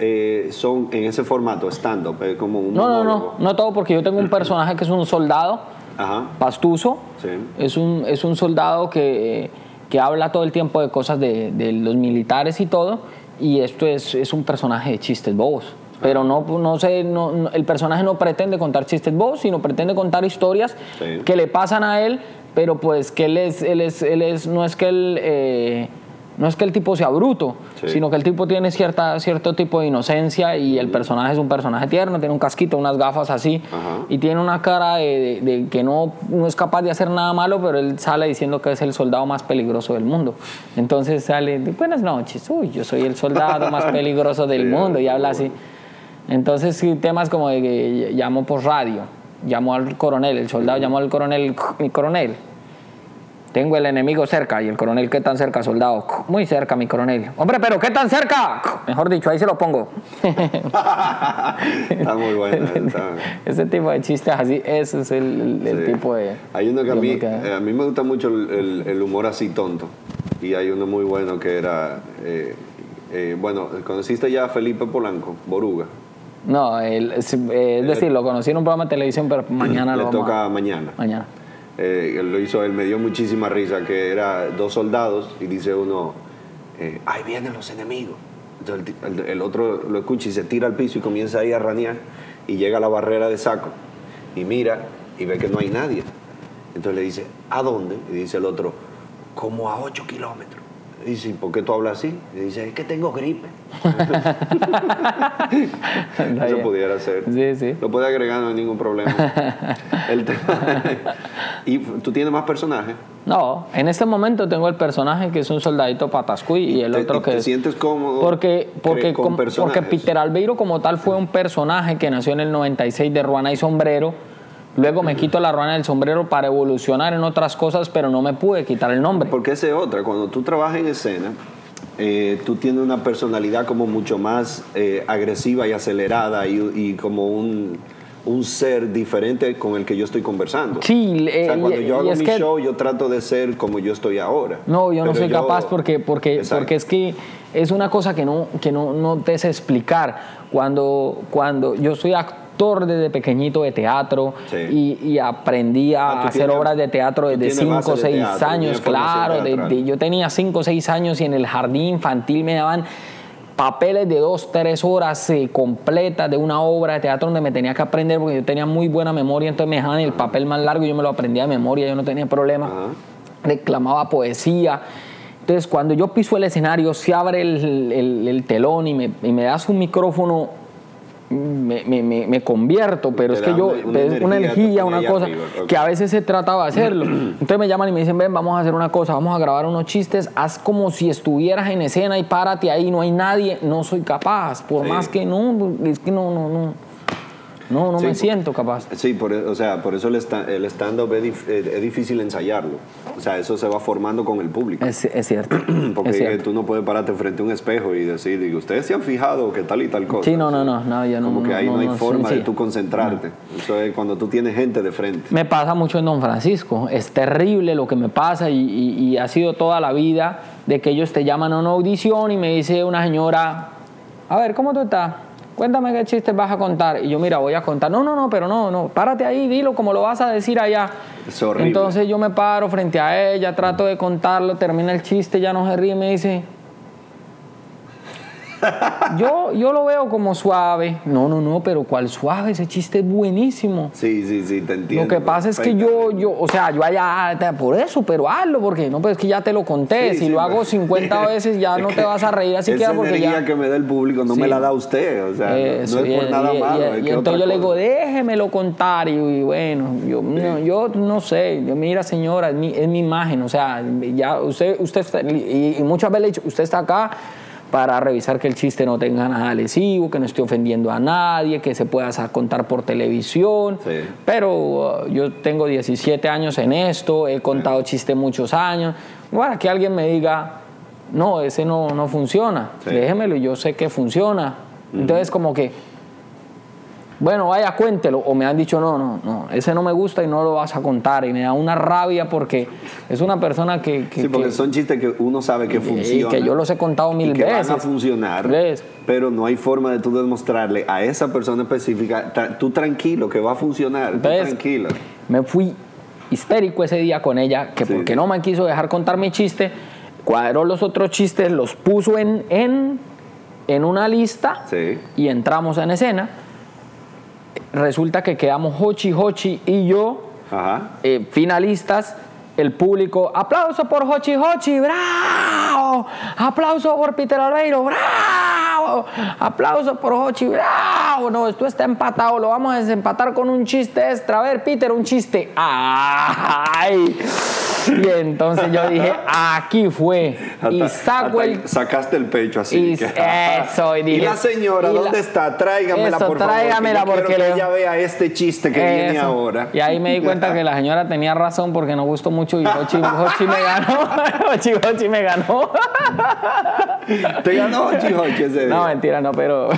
eh, son en ese formato, stand-up, eh, como un no, no, monólogo. no, no todo porque yo tengo un personaje que es un soldado Ajá. pastuso. Sí. Es, un, es un soldado que, que habla todo el tiempo de cosas de, de los militares y todo. Y esto es, es un personaje de chistes bobos. Pero no, no sé, no- no- el personaje no pretende contar chistes bobos, sino pretende contar historias Sí. que le pasan a él, pero pues que él es, él es, él es no es que él, eh, no es que el tipo sea bruto, Sí. sino que el tipo tiene cierta, cierto tipo de inocencia y el personaje es un personaje tierno, tiene un casquito, unas gafas así, Ajá. y tiene una cara de, de- de que no, no es capaz de hacer nada malo, pero él sale diciendo que es el soldado más peligroso del mundo. Entonces sale, buenas noches, uy, yo soy el soldado más <laughs> peligroso del Sí, mundo, y habla bueno. Entonces, sí, temas como de que llamo por radio, llamo al coronel, el soldado llamó al coronel, mi coronel. Tengo el enemigo cerca y el coronel, ¿qué tan cerca, soldado? Muy cerca, mi coronel. Hombre, pero ¿qué tan cerca? Mejor dicho, ahí se lo pongo. <laughs> está muy bueno. está- Ese tipo de chistes así, ese es el, el- el sí. tipo de... Hay uno que a mí, eh, a mí me gusta mucho el, el- el humor así tonto. Y hay uno muy bueno que era, eh, eh, bueno, ¿conociste ya a Felipe Polanco, Boruga? No, el- es, eh, decir, lo conocí en un programa de televisión, pero <clears throat> mañana Le lo vamos toca a- mañana. Mañana. Eh, él lo hizo, él me dio muchísima risa, que era dos soldados y dice uno, eh, ahí vienen los enemigos. Entonces el, el- el otro lo escucha y se tira al piso y comienza ahí a ranear y llega a la barrera de saco y mira y ve que no hay nadie. Entonces le dice, ¿a dónde? Y dice el otro, como a 8 kilómetros. Y dice, ¿por qué tú hablas así? Y dice, es que tengo gripe. <laughs> Eso pudiera ser. Sí, sí. Lo puede agregar, no hay ningún problema. <laughs> El tema- ¿Y tú tienes más personajes? No, en este momento tengo el personaje que es un soldadito patascuy y, el te- otro que te es- sientes cómodo porque porque con porque? Peter Albeiro como tal fue un personaje que nació en el 96 de ruana y sombrero. Luego me quito la ruana del sombrero para evolucionar en otras cosas, pero no me pude quitar el nombre. Porque esa es otra. Cuando tú trabajas en escena, eh, tú tienes una personalidad como mucho más eh, agresiva y acelerada y, y como un, un ser diferente con el que yo estoy conversando. Sí, o sea, eh, cuando y- yo hago mi que- show, yo trato de ser como yo estoy ahora. No, yo no soy capaz porque, porque, Exacto. porque es que es una cosa que no, que no, no te sé explicar. Cuando, cuando yo soy actor desde pequeñito de teatro Sí. y, y aprendí a Ah, hacer tienes- obras de teatro desde tienes base 5 o de 6 teatro, años, claro. de- teatral. de- yo tenía 5 o 6 años y en el jardín infantil me daban papeles de dos, tres horas eh, completas de una obra de teatro donde me tenía que aprender porque yo tenía muy buena memoria, entonces me dejaban el papel más largo y yo me lo aprendía de memoria, yo no tenía problema Ajá. reclamaba poesía. Entonces, cuando yo piso el escenario, se abre el, el- el telón y me, y me das un micrófono, me, me- me- convierto, pero Te es que yo, una- es una energía, una cosa, arriba, que a veces se trataba de hacerlo. <clears throat> Entonces me llaman y me dicen, ven, vamos a hacer una cosa, vamos a grabar unos chistes, haz como si estuvieras en escena y párate ahí, no hay nadie, no soy capaz, por Sí. más que no, es que no, no, no. No, no me siento capaz. Sí, por, o sea, por eso el stand-up es, difícil ensayarlo. O sea, eso se va formando con el público. Es, cierto. <clears throat> Porque tú no puedes pararte frente a un espejo y decir, ustedes se han fijado que tal y tal cosa. Sí, no, no, no, no, no Como que ahí no, hay forma de tú concentrarte. Eso es cuando tú tienes gente de frente. Me pasa mucho en Don Francisco. Es terrible lo que me pasa y, y ha sido toda la vida de que ellos te llaman a una audición y me dice una señora, a ver, ¿cómo tú estás? Cuéntame qué chistes vas a contar. Y yo, mira, voy a contar. No, no, no, pero no, no, párate ahí, dilo como lo vas a decir allá. Es. Entonces yo me paro frente a ella, trato de contarlo, termina el chiste, ya no se ríe y me dice, <laughs> yo, yo lo veo como suave. No, no, no, pero ¿cuál suave? Ese chiste es buenísimo. Sí, sí, sí, te entiendo. Lo que pasa es que yo, yo, o sea, yo allá, por eso, pero hazlo, porque no, pues es que ya te lo conté. si lo hago 50 <laughs> veces ya no te vas a reír así queda porque energía que me da el público no me la da usted, o sea, no, es por nada malo. Y, entonces yo le digo, déjemelo contar. Y, bueno, yo, no, yo no sé, yo, mira señora, es mi, es mi imagen, o sea, ya usted, usted y, y muchas veces le he dicho, usted está acá para revisar que el chiste no tenga nada lesivo, que no esté ofendiendo a nadie, que se pueda contar por televisión. Pero uh, yo tengo 17 años en esto, he contado chistes muchos años. Bueno, que alguien me diga, no, ese no, no funciona, déjemelo, yo sé que funciona. Entonces como que bueno, vaya, cuéntelo. O me han dicho, no, no, no, ese no me gusta y no lo vas a contar. Y me da una rabia porque es una persona que... sí, porque son chistes que uno sabe que funcionan. Y que yo los he contado mil que veces. van a funcionar, pero no hay forma de tú demostrarle a esa persona específica, tú tranquilo, que va a funcionar, tú tranquilo. Me fui histérico ese día con ella, que porque no me quiso dejar contar mi chiste, cuadró los otros chistes, los puso en, en, en una lista y entramos en escena resulta que quedamos Hochi Hochi y yo, eh, finalistas. El público, aplauso por Hochi Hochi, bravo. Aplauso por Peter Albeiro, bravo. Aplauso por Hochi, bravo. No, esto está empatado, lo vamos a desempatar con un chiste extra. A ver, Peter, un chiste. ¡Ay! Y entonces yo dije, aquí fue. y saco el. Sacaste el pecho así. Y, <laughs> eso, y, dije, y la señora, ¿dónde está? Tráigamela, por tráigamela favor. porque que ella vea este chiste que viene ahora. Y ahí me di <laughs> cuenta que la señora tenía razón porque no gustó mucho y Hochi, Hochi <laughs> me ganó. Hochi, Hochi me ganó. ¿Te ganó Hochi Hochi ese No, mentira, no, pero.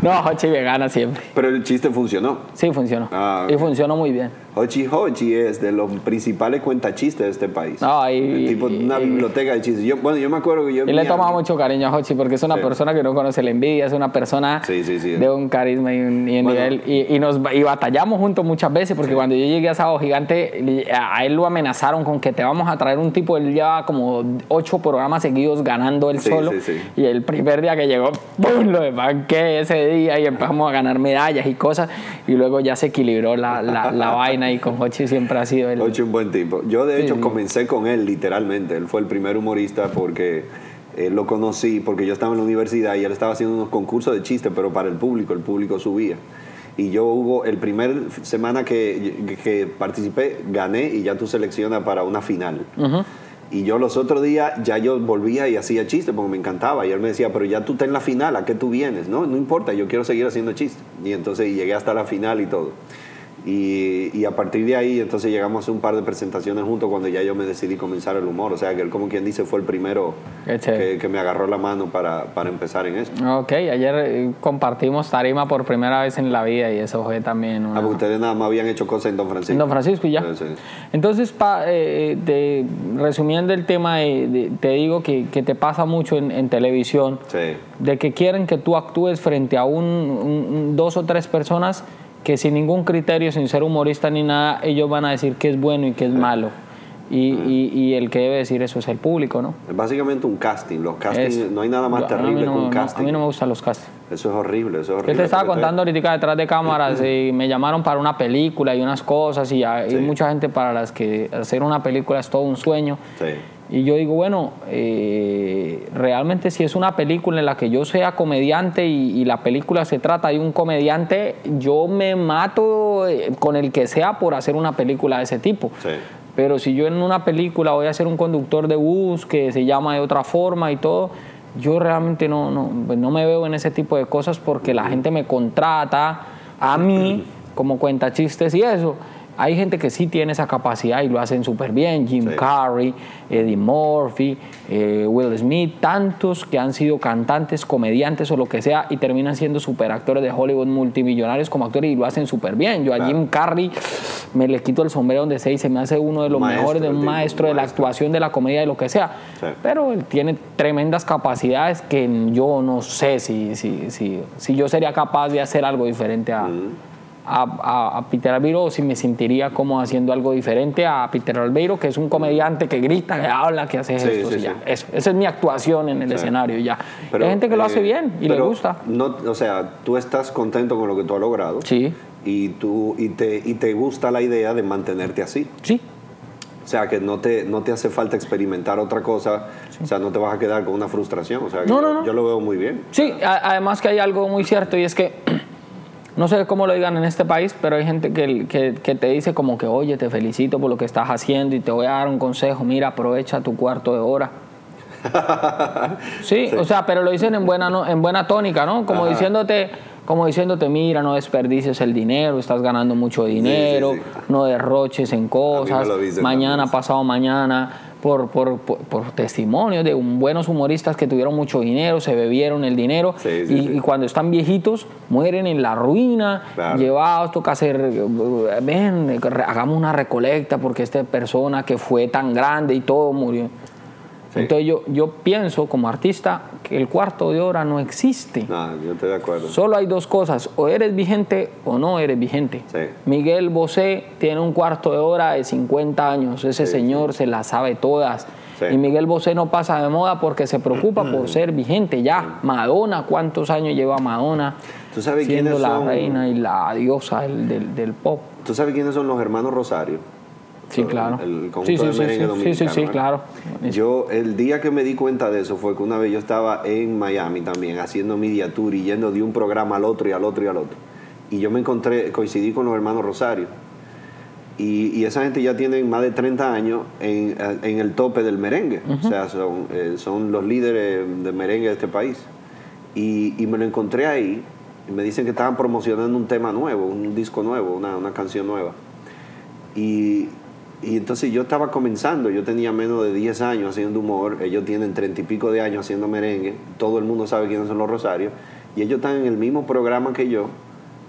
no, Hochi me gana siempre. Pero el chiste funcionó. Sí, funcionó. Ah, y funcionó muy bien. Hochi Hochi es de los principales cuentachistes de este país. No, y, tipo una biblioteca de chistes. Yo, bueno, yo me acuerdo que yo... Y le he tomado mucho cariño a Hochi porque es una persona que no conoce la envidia, es una persona de un carisma y un, nivel... Y, nos, y batallamos juntos muchas veces porque cuando yo llegué a Sábado Gigante, a él lo amenazaron con que te vamos a traer un tipo, él llevaba como ocho programas seguidos ganando él solo. Y el primer día que llegó, ¡pum! lo banqué ese día y empezamos a ganar medallas y cosas. Y luego ya se equilibró la, la, la <laughs> vaina y con Hochi siempre ha sido él. Hochi un buen tipo. Yo de hecho comencé con él literalmente. Él fue el primer humorista porque él lo conocí porque yo estaba en la universidad y él estaba haciendo unos concursos de chistes, pero para el público, el público subía. Y yo hubo, el primer semana que, que participé, gané y ya tú seleccionas para una final. Y yo los otros días ya yo volvía y hacía chistes porque me encantaba. Y él me decía, pero ya tú estás en la final, ¿a qué tú vienes? No, no importa, yo quiero seguir haciendo chistes. Y entonces llegué hasta la final y todo. Y, a partir de ahí, entonces llegamos a hacer un par de presentaciones juntos cuando ya yo me decidí comenzar el humor. O sea, que él, como quien dice, fue el primero que, me agarró la mano para, para, empezar en esto. Ok, ayer eh, compartimos tarima por primera vez en la vida y eso fue también. Una... Ah, ustedes nada más habían hecho cosas en Don Francisco. En Don Francisco y ya. Entonces, eh, resumiendo el tema, te digo que, que, te pasa mucho en, televisión, de que quieren que tú actúes frente a un, dos o tres personas que sin ningún criterio, sin ser humorista ni nada, ellos van a decir qué es bueno y qué es malo. Y, y, el que debe decir eso es el público, ¿no? Es básicamente un casting. Los castings, no hay nada más terrible que un casting. a mí no me gustan los castings. Eso es horrible, eso es horrible. Yo te estaba contando ahorita detrás de cámaras <laughs> y me llamaron para una película y unas cosas y hay mucha gente para las que hacer una película es todo un sueño. Sí. Y yo digo, bueno, eh, realmente si es una película en la que yo sea comediante y, la película se trata de un comediante, yo me mato eh, con el que sea por hacer una película de ese tipo. Pero si yo en una película voy a ser un conductor de bus que se llama de otra forma y todo, yo realmente no, no, pues no me veo en ese tipo de cosas porque la gente me contrata a mí <clears throat> como cuenta chistes y eso hay gente que sí tiene esa capacidad y lo hacen súper bien, Jim Carrey, Eddie Murphy, eh, Will Smith, tantos que han sido cantantes, comediantes o lo que sea y terminan siendo super actores de Hollywood, multimillonarios como actores y lo hacen súper bien. Yo a Jim Carrey me le quito el sombrero donde sea y se me hace uno de los mejores, de un maestro de la actuación, de la comedia, de lo que sea. Pero él tiene tremendas capacidades que yo no sé si, si, si, si yo sería capaz de hacer algo diferente a a, Peter Albeiro o si me sentiría como haciendo algo diferente a Peter Albeiro, que es un comediante que grita, que habla, que hace gestos y ya. Eso, esa es mi actuación en el escenario ya. Hay gente que lo hace eh, bien y le gusta. No, o sea, tú estás contento con lo que tú has logrado. Sí. Y, tú, y, te, y te gusta la idea de mantenerte así. Sí. O sea, que no te, no te hace falta experimentar otra cosa, o sea, no te vas a quedar con una frustración. O sea, no, no, no. yo, lo veo muy bien. Sí, además que hay algo muy cierto y es que no sé cómo lo digan en este país, pero hay gente que, que, te dice como que, oye, te felicito por lo que estás haciendo y te voy a dar un consejo, mira, aprovecha tu cuarto de hora. <laughs> sí, o sea, pero lo dicen en buena, en buena tónica, ¿no? Como diciéndote, como diciéndote, mira, no desperdices el dinero, estás ganando mucho dinero, no derroches en cosas, mañana, pasado mañana por, por, por, testimonios de buenos humoristas que tuvieron mucho dinero, se bebieron el dinero y, cuando están viejitos mueren en la ruina, llevados, toca hacer, ven, hagamos una recolecta porque esta persona que fue tan grande y todo murió. Entonces yo, yo pienso como artista que el cuarto de hora no existe. No, yo estoy de acuerdo. Solo hay dos cosas, o eres vigente o no eres vigente. Miguel Bosé tiene un cuarto de hora de 50 años, ese señor se la sabe todas. Y Miguel Bosé no pasa de moda porque se preocupa por <clears throat> ser vigente ya. Madonna, ¿cuántos años lleva Madonna? ¿Tú sabes siendo la reina y la diosa del, del pop. ¿Tú sabes quiénes son los hermanos Rosario? Sí, claro. El, sí, sí, sí, sí, sí, claro. Yo, el día que me di cuenta de eso fue que una vez yo estaba en Miami también haciendo media tour y yendo de un programa al otro y al otro y al otro. Y yo me encontré, coincidí con los hermanos Rosario. Y, esa gente ya tiene más de 30 años en, el tope del merengue. O sea, son, eh, son los líderes de merengue de este país. Y, y, me lo encontré ahí. Y me dicen que estaban promocionando un tema nuevo, un disco nuevo, una, una canción nueva. Y y entonces yo estaba comenzando, yo tenía menos de 10 años haciendo humor, ellos tienen 30 y pico de años haciendo merengue, todo el mundo sabe quiénes son los Rosarios, y ellos están en el mismo programa que yo,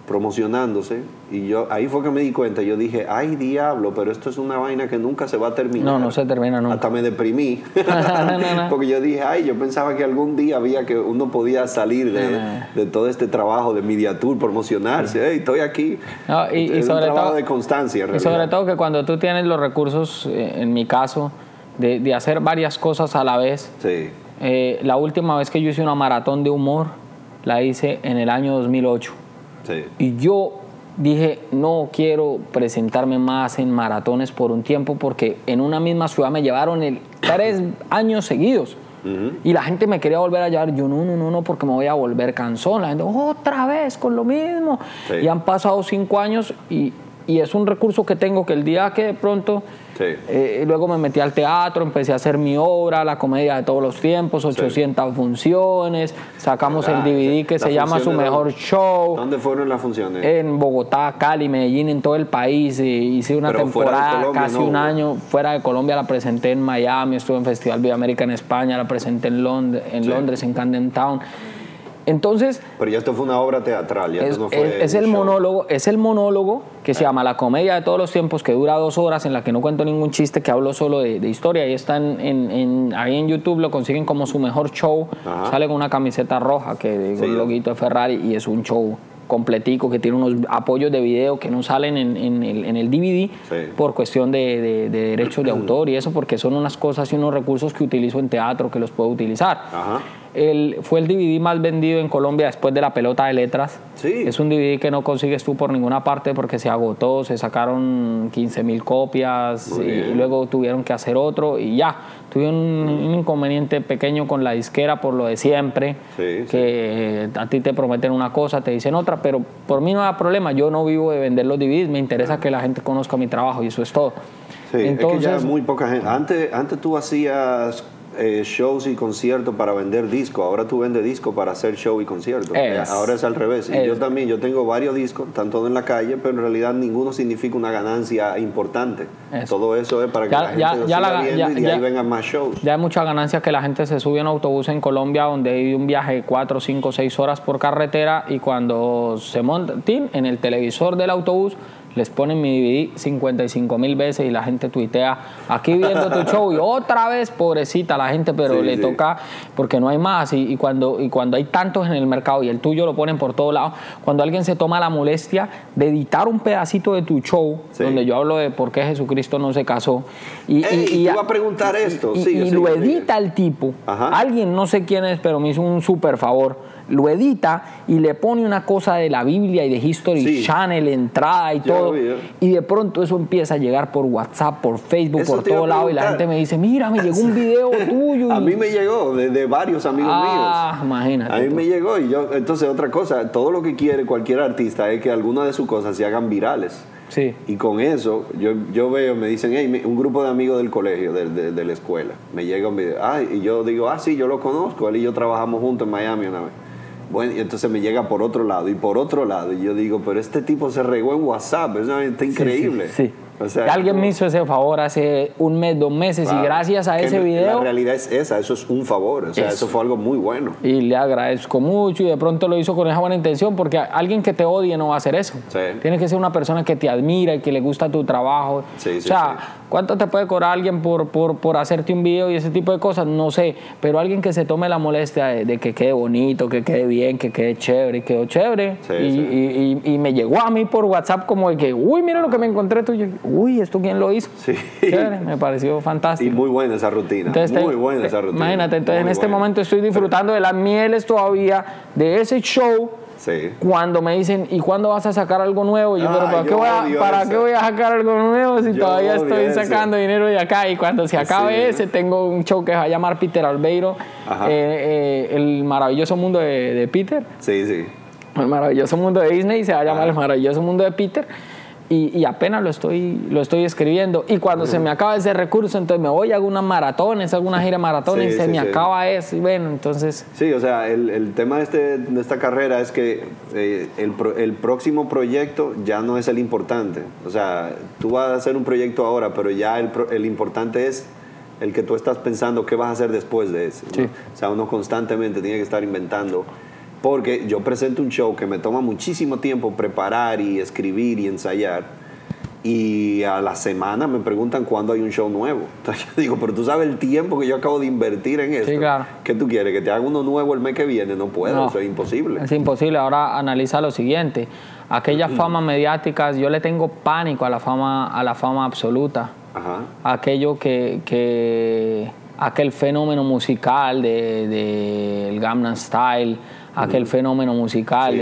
promocionándose. Y yo ahí fue que me di cuenta. Yo dije ay diablo pero esto es una vaina que nunca se va a terminar no no se termina nunca. Hasta me deprimí. <laughs> <laughs> Porque yo dije ay yo pensaba que algún día había que uno podía salir de, de todo este trabajo de media tour promocionarse. Hey, estoy aquí y, es sobre un trabajo de constancia y sobre todo que cuando tú tienes los recursos eh, en mi caso de, de hacer varias cosas a la vez. Sí. Eh, la última vez que yo hice una maratón de humor la hice en el año 2008 y yo dije, no quiero presentarme más en maratones por un tiempo porque en una misma ciudad me llevaron el, tres años seguidos. Y la gente me quería volver a llevar. Yo, no, no, no, no, porque me voy a volver cansón. La gente, otra vez con lo mismo. Y han pasado cinco años y, y es un recurso que tengo que el día que de pronto eh, luego me metí al teatro, empecé a hacer mi obra, la comedia de todos los tiempos, 800 funciones, sacamos el DVD que se llama Su Mejor Show. ¿Dónde fueron las funciones? En Bogotá, Cali, Medellín, en todo el país. hice una temporada, casi un año. Fuera de Colombia la presenté en Miami, estuve en Festival Viva América en España, la presenté en Londres, en, Londres, en Camden Town. Entonces. Pero ya esto fue una obra teatral, ya es, no fue es, el monólogo, es el monólogo que se ah. llama La comedia de todos los tiempos, que dura dos horas, en la que no cuento ningún chiste, que hablo solo de, historia. Ahí están en, ahí en YouTube, lo consiguen como su mejor show. Sale con una camiseta roja que de un loguito de Ferrari y es un show completico que tiene unos apoyos de video que no salen en, el, en el, DVD por cuestión de, de, derechos de autor y eso porque son unas cosas y unos recursos que utilizo en teatro que los puedo utilizar. Ajá fue el DVD más vendido en Colombia después de la pelota de letras. Es un DVD que no consigues tú por ninguna parte porque se agotó, se sacaron 15 mil copias y, luego tuvieron que hacer otro y ya. Tuve un, inconveniente pequeño con la disquera por lo de siempre, que a ti te prometen una cosa, te dicen otra, pero por mí no hay problema, yo no vivo de vender los DVDs, me interesa que la gente conozca mi trabajo y eso es todo. Entonces, es que ya muy poca gente. Antes, antes tú hacías eh, shows y conciertos para vender discos. Ahora tú vendes discos para hacer show y conciertos. Ahora es al revés. Y yo también, yo tengo varios discos, están todos en la calle, pero en realidad ninguno significa una ganancia importante. Todo eso es para que la gente ya, siga viendo y de ahí vengan más shows. Ya hay muchas ganancias que la gente se sube en autobús en Colombia donde hay un viaje de 4, 5, 6 horas por carretera y cuando se monta en el televisor del autobús les ponen mi DVD 55 mil veces y la gente tuitea, aquí viendo tu show y otra vez, pobrecita la gente, pero le toca porque no hay más y, cuando, y cuando hay tantos en el mercado y el tuyo lo ponen por todos lados, cuando alguien se toma la molestia de editar un pedacito de tu show, donde yo hablo de por qué Jesucristo no se casó, y, y, a preguntar esto, y, lo edita el tipo, alguien, no sé quién es, pero me hizo un súper favor lo edita y le pone una cosa de la Biblia y de History Channel, entrada y todo. Y de pronto eso empieza a llegar por WhatsApp, por Facebook, por todo lado. Y la gente me dice, mira, me llegó un <laughs> video tuyo. a mí me llegó de, varios amigos ah, míos. imagínate. A mí me llegó y yo, entonces otra cosa, todo lo que quiere cualquier artista es que algunas de sus cosas se hagan virales. Sí. Y con eso, yo, yo veo, me dicen, hey, un grupo de amigos del colegio, de, de, la escuela, me llega un video. Ah, y yo digo, ah, sí, yo lo conozco, él y yo trabajamos juntos en Miami una vez. Bueno, y entonces me llega por otro lado y por otro lado. Y yo digo, pero este tipo se regó en WhatsApp, es está increíble. sí. O sea, alguien me hizo ese favor hace un mes, dos meses, y gracias a ese video. La realidad es esa, eso es un favor, o sea, eso fue algo muy bueno. Y le agradezco mucho, y de pronto lo hizo con esa buena intención, porque alguien que te odie no va a hacer eso. Sí. Tienes que ser una persona que te admira y que le gusta tu trabajo. Sí, o sea, ¿cuánto te puede cobrar alguien por, por, por, hacerte un video y ese tipo de cosas? No sé, pero alguien que se tome la molestia de, que quede bonito, que quede bien, que quede chévere, quedó chévere. Y, y, y, me llegó a mí por WhatsApp como de que, uy, mira lo que me encontré tuyo uy, ¿esto quién lo hizo? Sí. me pareció fantástico. Y muy buena esa rutina. muy buena esa rutina. Imagínate, entonces en este momento estoy disfrutando de las mieles todavía, de ese show. Sí. Cuando me dicen, ¿y cuándo vas a sacar algo nuevo? yo, pero ¿para, qué voy, a, ¿para qué voy a sacar algo nuevo si todavía estoy sacando dinero de acá? Y cuando se acabe ese, tengo un show que se va a llamar Peter Albeiro, eh, eh, El maravilloso mundo de, de, Peter. Sí, sí. El maravilloso mundo de Disney se va a llamar El maravilloso mundo de Peter y, apenas lo estoy, lo estoy escribiendo. Y cuando se me acaba ese recurso, entonces me voy a algunas maratones, alguna gira maratones, y se me acaba eso. Y bueno, entonces. Sí, o sea, el, el tema de, este, de, esta carrera es que eh, el, el, próximo proyecto ya no es el importante. O sea, tú vas a hacer un proyecto ahora, pero ya el, el importante es el que tú estás pensando qué vas a hacer después de ese. O sea, uno constantemente tiene que estar inventando porque yo presento un show que me toma muchísimo tiempo preparar y escribir y ensayar. Y a la semana me preguntan cuándo hay un show nuevo. <laughs> Entonces yo digo, pero tú sabes el tiempo que yo acabo de invertir en esto. Sí, claro. ¿Qué tú quieres? ¿Que te haga uno nuevo el mes que viene? No puedo, eso es imposible. Es imposible. Ahora analiza lo siguiente. Aquellas famas mediáticas, yo le tengo pánico a la fama, a la fama absoluta. Ajá. Aquello que, que aquel fenómeno musical del de, de Gangnam Style, aquel fenómeno musical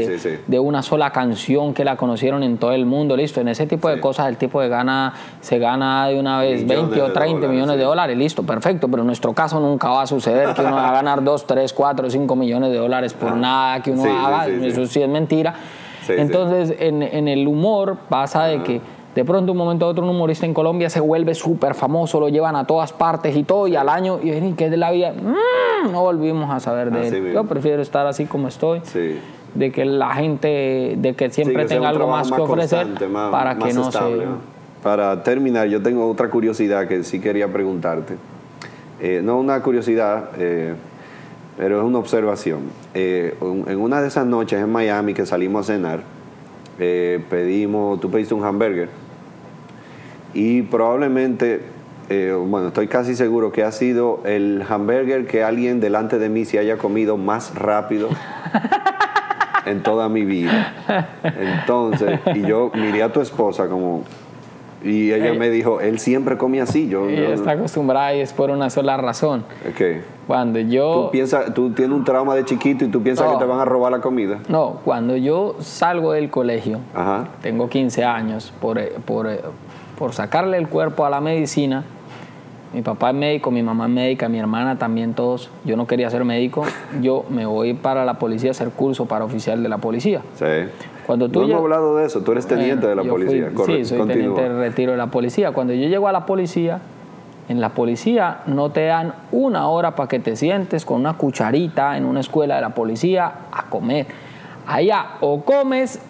de, una sola canción que la conocieron en todo el mundo, listo, en ese tipo de cosas el tipo de gana, se gana de una vez 20 o 30 millones de dólares, listo, perfecto, pero en nuestro caso nunca va a suceder que uno va a ganar 2, 3, 4, 5 millones de dólares por ah. nada que uno haga, eso sí es mentira. Entonces, en, en, el humor pasa de que de pronto, un momento a otro, un humorista en Colombia se vuelve súper famoso, lo llevan a todas partes y todo, y al año, y ¿qué es de la vida? Mm, no volvimos a saber de él. Yo prefiero estar así como estoy. De que la gente, de que siempre tenga algo más, que ofrecer para que no se. Para terminar, yo tengo otra curiosidad que sí quería preguntarte. Eh, no una curiosidad, eh, pero es una observación. Eh, en una de esas noches en Miami que salimos a cenar, pedimos, tú pediste un hamburger y probablemente, eh, bueno, estoy casi seguro que ha sido el hamburger que alguien delante de mí se haya comido más rápido <laughs> en toda mi vida. Entonces, y yo miré a tu esposa como... Y ella me dijo, él siempre come así. Yo, ella está acostumbrada y es por una sola razón. ¿Qué? Cuando yo... ¿Tú, piensas, tú tienes un trauma de chiquito y tú piensas que te van a robar la comida? No, cuando yo salgo del colegio, tengo 15 años, por, por, por sacarle el cuerpo a la medicina. Mi papá es médico, mi mamá es médica, mi hermana también, todos. Yo no quería ser médico. Yo me voy para la policía a hacer curso para oficial de la policía. Sí. Cuando tú no hemos hablado de eso, tú eres teniente de la policía. sí, soy teniente de retiro de la policía. Cuando yo llego a la policía, En la policía no te dan una hora para que te sientes con una cucharita en una escuela de la policía a comer. Allá o comes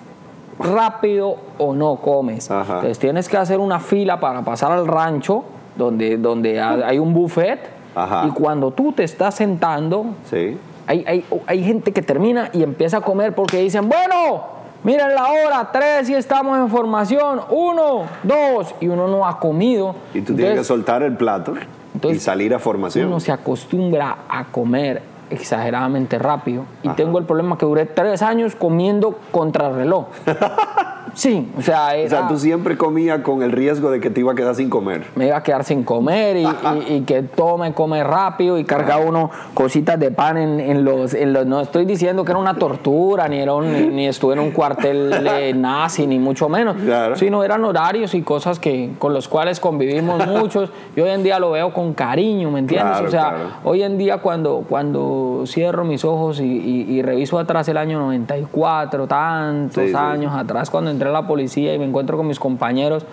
rápido o no comes. Entonces tienes que hacer una fila para pasar al rancho donde, donde hay un buffet y cuando tú te estás sentando, hay, hay gente que termina y empieza a comer porque dicen, bueno, Miren la hora, tres y estamos en formación, uno, dos, y uno no ha comido. Y tú tienes que soltar el plato y salir a formación. Uno se acostumbra a comer exageradamente rápido. Y tengo el problema que duré tres años comiendo contrarreloj. <laughs> Sí, o sea... o sea, tú siempre comías con el riesgo de que te iba a quedar sin comer. Me iba a quedar sin comer y, que todo me come rápido y carga uno cositas de pan en, los, en los... No estoy diciendo que era una tortura, ni, era ni, estuve en un cuartel nazi, ni mucho menos. Sino eran horarios y cosas que, con los cuales convivimos muchos. Y hoy en día lo veo con cariño, ¿me entiendes? o sea, hoy en día cuando, cuando cierro mis ojos y, reviso atrás el año 94, tantos años atrás, cuando entré a la policía y me encuentro con mis compañeros,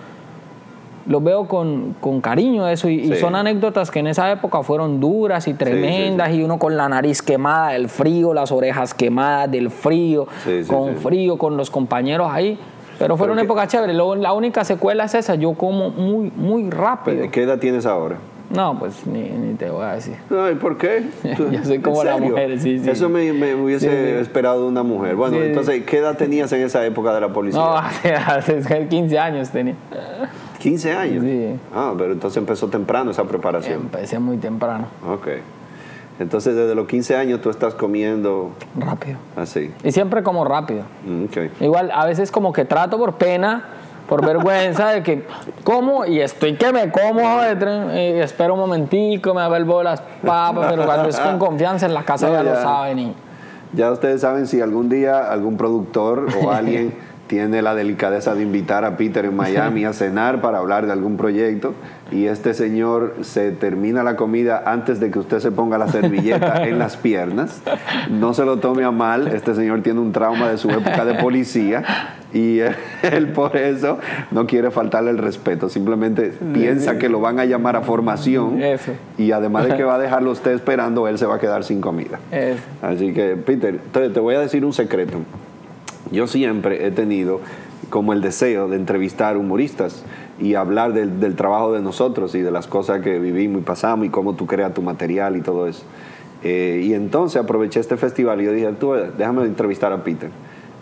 lo veo con, con cariño eso y, son anécdotas que en esa época fueron duras y tremendas y uno con la nariz quemada del frío, las orejas quemadas del frío, con frío, con los compañeros ahí. Pero fue una época chévere. la única secuela es esa, yo como muy, muy rápido. ¿Qué edad tienes ahora? No, pues ni, ni, te voy a decir. Ay, ¿por qué? <laughs> Yo soy como la mujer, sí, sí. Eso me, me hubiese esperado de una mujer. Bueno, entonces, ¿qué edad tenías en esa época de la policía? No, <laughs> hace, 15 años tenía. 15 años. Sí. Ah, pero entonces empezó temprano esa preparación. Empecé muy temprano. Ok. Entonces, desde los 15 años tú estás comiendo... Rápido. Así. Y siempre como rápido. Mm, okay. Igual, a veces como que trato por pena por vergüenza de que como y estoy que me como y espero un momentico, me vuelvo las papas, pero cuando es con confianza en la casa ya, lo saben y ya ustedes saben si algún día algún productor o <laughs> alguien tiene la delicadeza de invitar a Peter en Miami a cenar para hablar de algún proyecto y este señor se termina la comida antes de que usted se ponga la servilleta <laughs> en las piernas. No se lo tome a mal, este señor tiene un trauma de su época de policía y <laughs> él por eso no quiere faltarle el respeto, simplemente piensa que lo van a llamar a formación y además de que va a <laughs> dejarlo usted esperando, él se va a quedar sin comida. Así que, Peter, te voy a decir un secreto. Yo siempre he tenido como el deseo de entrevistar humoristas y hablar del, trabajo de nosotros y de las cosas que vivimos y pasamos y cómo tú creas tu material y todo eso. Eh, y entonces aproveché este festival y yo dije, tú, déjame entrevistar a Peter.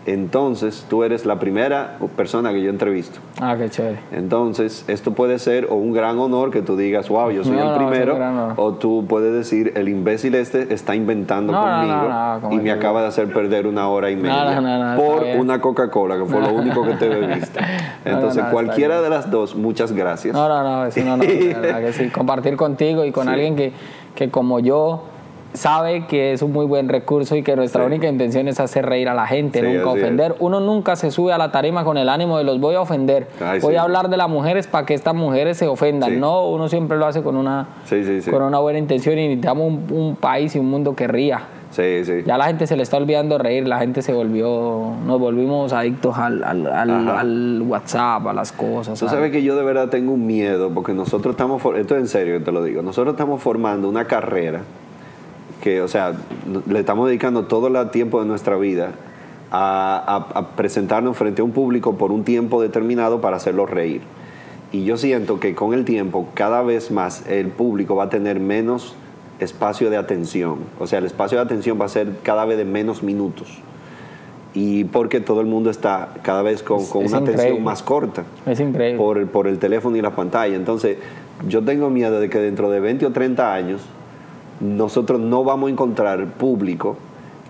Entonces, tú eres la primera persona que yo entrevisto. Ah, qué chévere. Entonces, esto puede ser o un gran honor que tú digas, wow, yo soy el <laughs> primero, o tú puedes decir, el imbécil este está inventando conmigo y me acaba de hacer perder una hora y media por una Coca-Cola, que fue lo único que te <laughs> bebiste. Entonces, cualquiera de las dos, muchas gracias. No, no, no, no, no, que sí. <laughs> Compartir contigo y con alguien que, que como yo sabe que es un muy buen recurso y que nuestra única intención es hacer reír a la gente, nunca ofender. Uno nunca se sube a la tarima con el ánimo de los voy a ofender. voy a hablar de las mujeres para que estas mujeres se ofendan. No, uno siempre lo hace con una, con una buena intención y necesitamos un, país y un mundo que ría. Sí, sí. Ya la gente se le está olvidando reír, la gente se volvió, nos volvimos adictos al, al, al, WhatsApp, a las cosas. Tú sabes que yo de verdad tengo un miedo, porque nosotros estamos, esto es en serio, te lo digo, nosotros estamos formando una carrera que, o sea, le estamos dedicando todo el tiempo de nuestra vida a, presentarnos frente a un público por un tiempo determinado para hacerlo reír. Y yo siento que con el tiempo, cada vez más, el público va a tener menos espacio de atención. O sea, el espacio de atención va a ser cada vez de menos minutos. Y porque todo el mundo está cada vez con, una atención más corta. Es increíble. Por, por el teléfono y la pantalla. Entonces, yo tengo miedo de que dentro de 20 o 30 años nosotros no vamos a encontrar público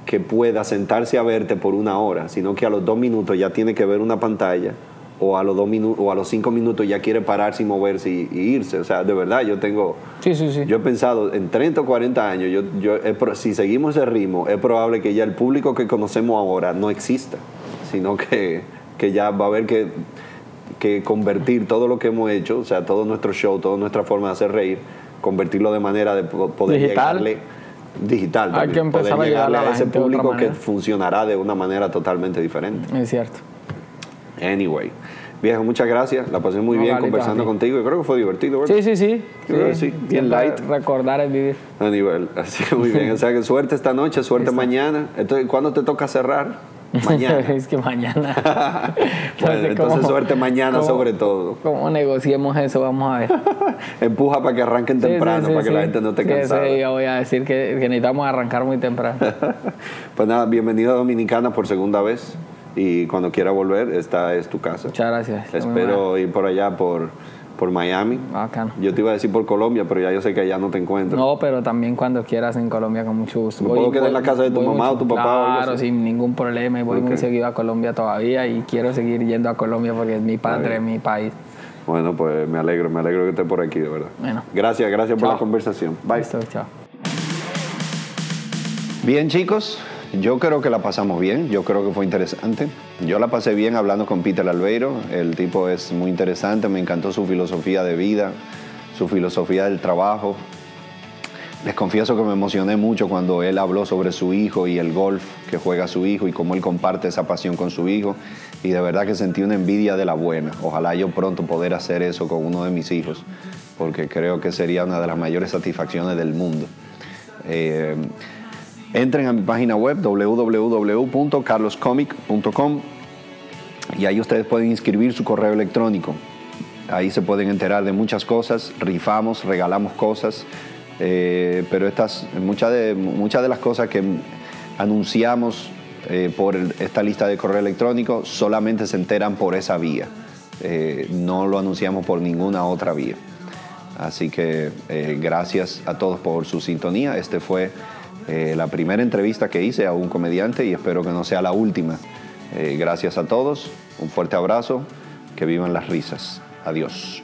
que pueda sentarse a verte por una hora, sino que a los dos minutos ya tiene que ver una pantalla o a los dos minutos o a los cinco minutos ya quiere pararse y moverse y, irse. O sea, de verdad, yo tengo. Sí, sí, sí. Yo he pensado en 30 o 40 años, yo, yo si seguimos ese ritmo, es probable que ya el público que conocemos ahora no exista, sino que, que ya va a haber que, que convertir todo lo que hemos hecho, o sea, todo nuestro show, toda nuestra forma de hacer reír, convertirlo de manera de poder llegarle digital. Hay que empezar a llegarle a, ese público que funcionará de una manera totalmente diferente. Es cierto. Anyway, Viejo, muchas gracias. La pasé muy bien conversando contigo creo que fue divertido, ¿verdad? Sí, sí, sí. sí, Bien light. Recordar es vivir. A nivel. <laughs> Así que muy bien. O sea que suerte esta noche, suerte mañana. Entonces, ¿cuándo te toca cerrar? <laughs> Mañana. es que mañana. <laughs> bueno, entonces suerte mañana sobre todo. ¿Cómo negociemos eso? Vamos a ver. <laughs> Empuja para que arranquen temprano, para que la gente no cansada. Sí, yo voy a decir que, que necesitamos arrancar muy temprano. pues nada, bienvenido a Dominicana por segunda vez y cuando quiera volver, esta es tu casa. Muchas gracias. Espero ir por allá por, por Miami. Bacano. Yo te iba a decir por Colombia, pero ya yo sé que allá no te encuentro. No, pero también cuando quieras en Colombia con mucho gusto. puedo quedar en la casa de tu mamá o tu papá? Claro, sin ningún problema. Y voy muy seguido a Colombia todavía y quiero seguir yendo a Colombia porque es mi padre, mi país. Bueno, pues me alegro, me alegro que estés por aquí, de verdad. Bueno. Gracias, gracias por la conversación. Bye. chao. Bien, chicos, yo creo que la pasamos bien, yo creo que fue interesante. Yo la pasé bien hablando con Peter Albeiro, el tipo es muy interesante, me encantó su filosofía de vida, su filosofía del trabajo. Les confieso que me emocioné mucho cuando él habló sobre su hijo y el golf que juega su hijo y cómo él comparte esa pasión con su hijo. Y de verdad que sentí una envidia de la buena. Ojalá yo pronto poder hacer eso con uno de mis hijos, porque creo que sería una de las mayores satisfacciones del mundo. Eh, Entren a mi página web www.carloscomic.com y ahí ustedes pueden inscribir su correo electrónico. Ahí se pueden enterar de muchas cosas, rifamos, regalamos cosas, eh, pero estas, muchas de, muchas de las cosas que anunciamos eh, por esta lista de correo electrónico solamente se enteran por esa vía. Eh, no lo anunciamos por ninguna otra vía. Así que gracias a todos por su sintonía. Este fue eh, la primera entrevista que hice a un comediante y espero que no sea la última. Eh, gracias a todos, un fuerte abrazo, que vivan las risas. Adiós.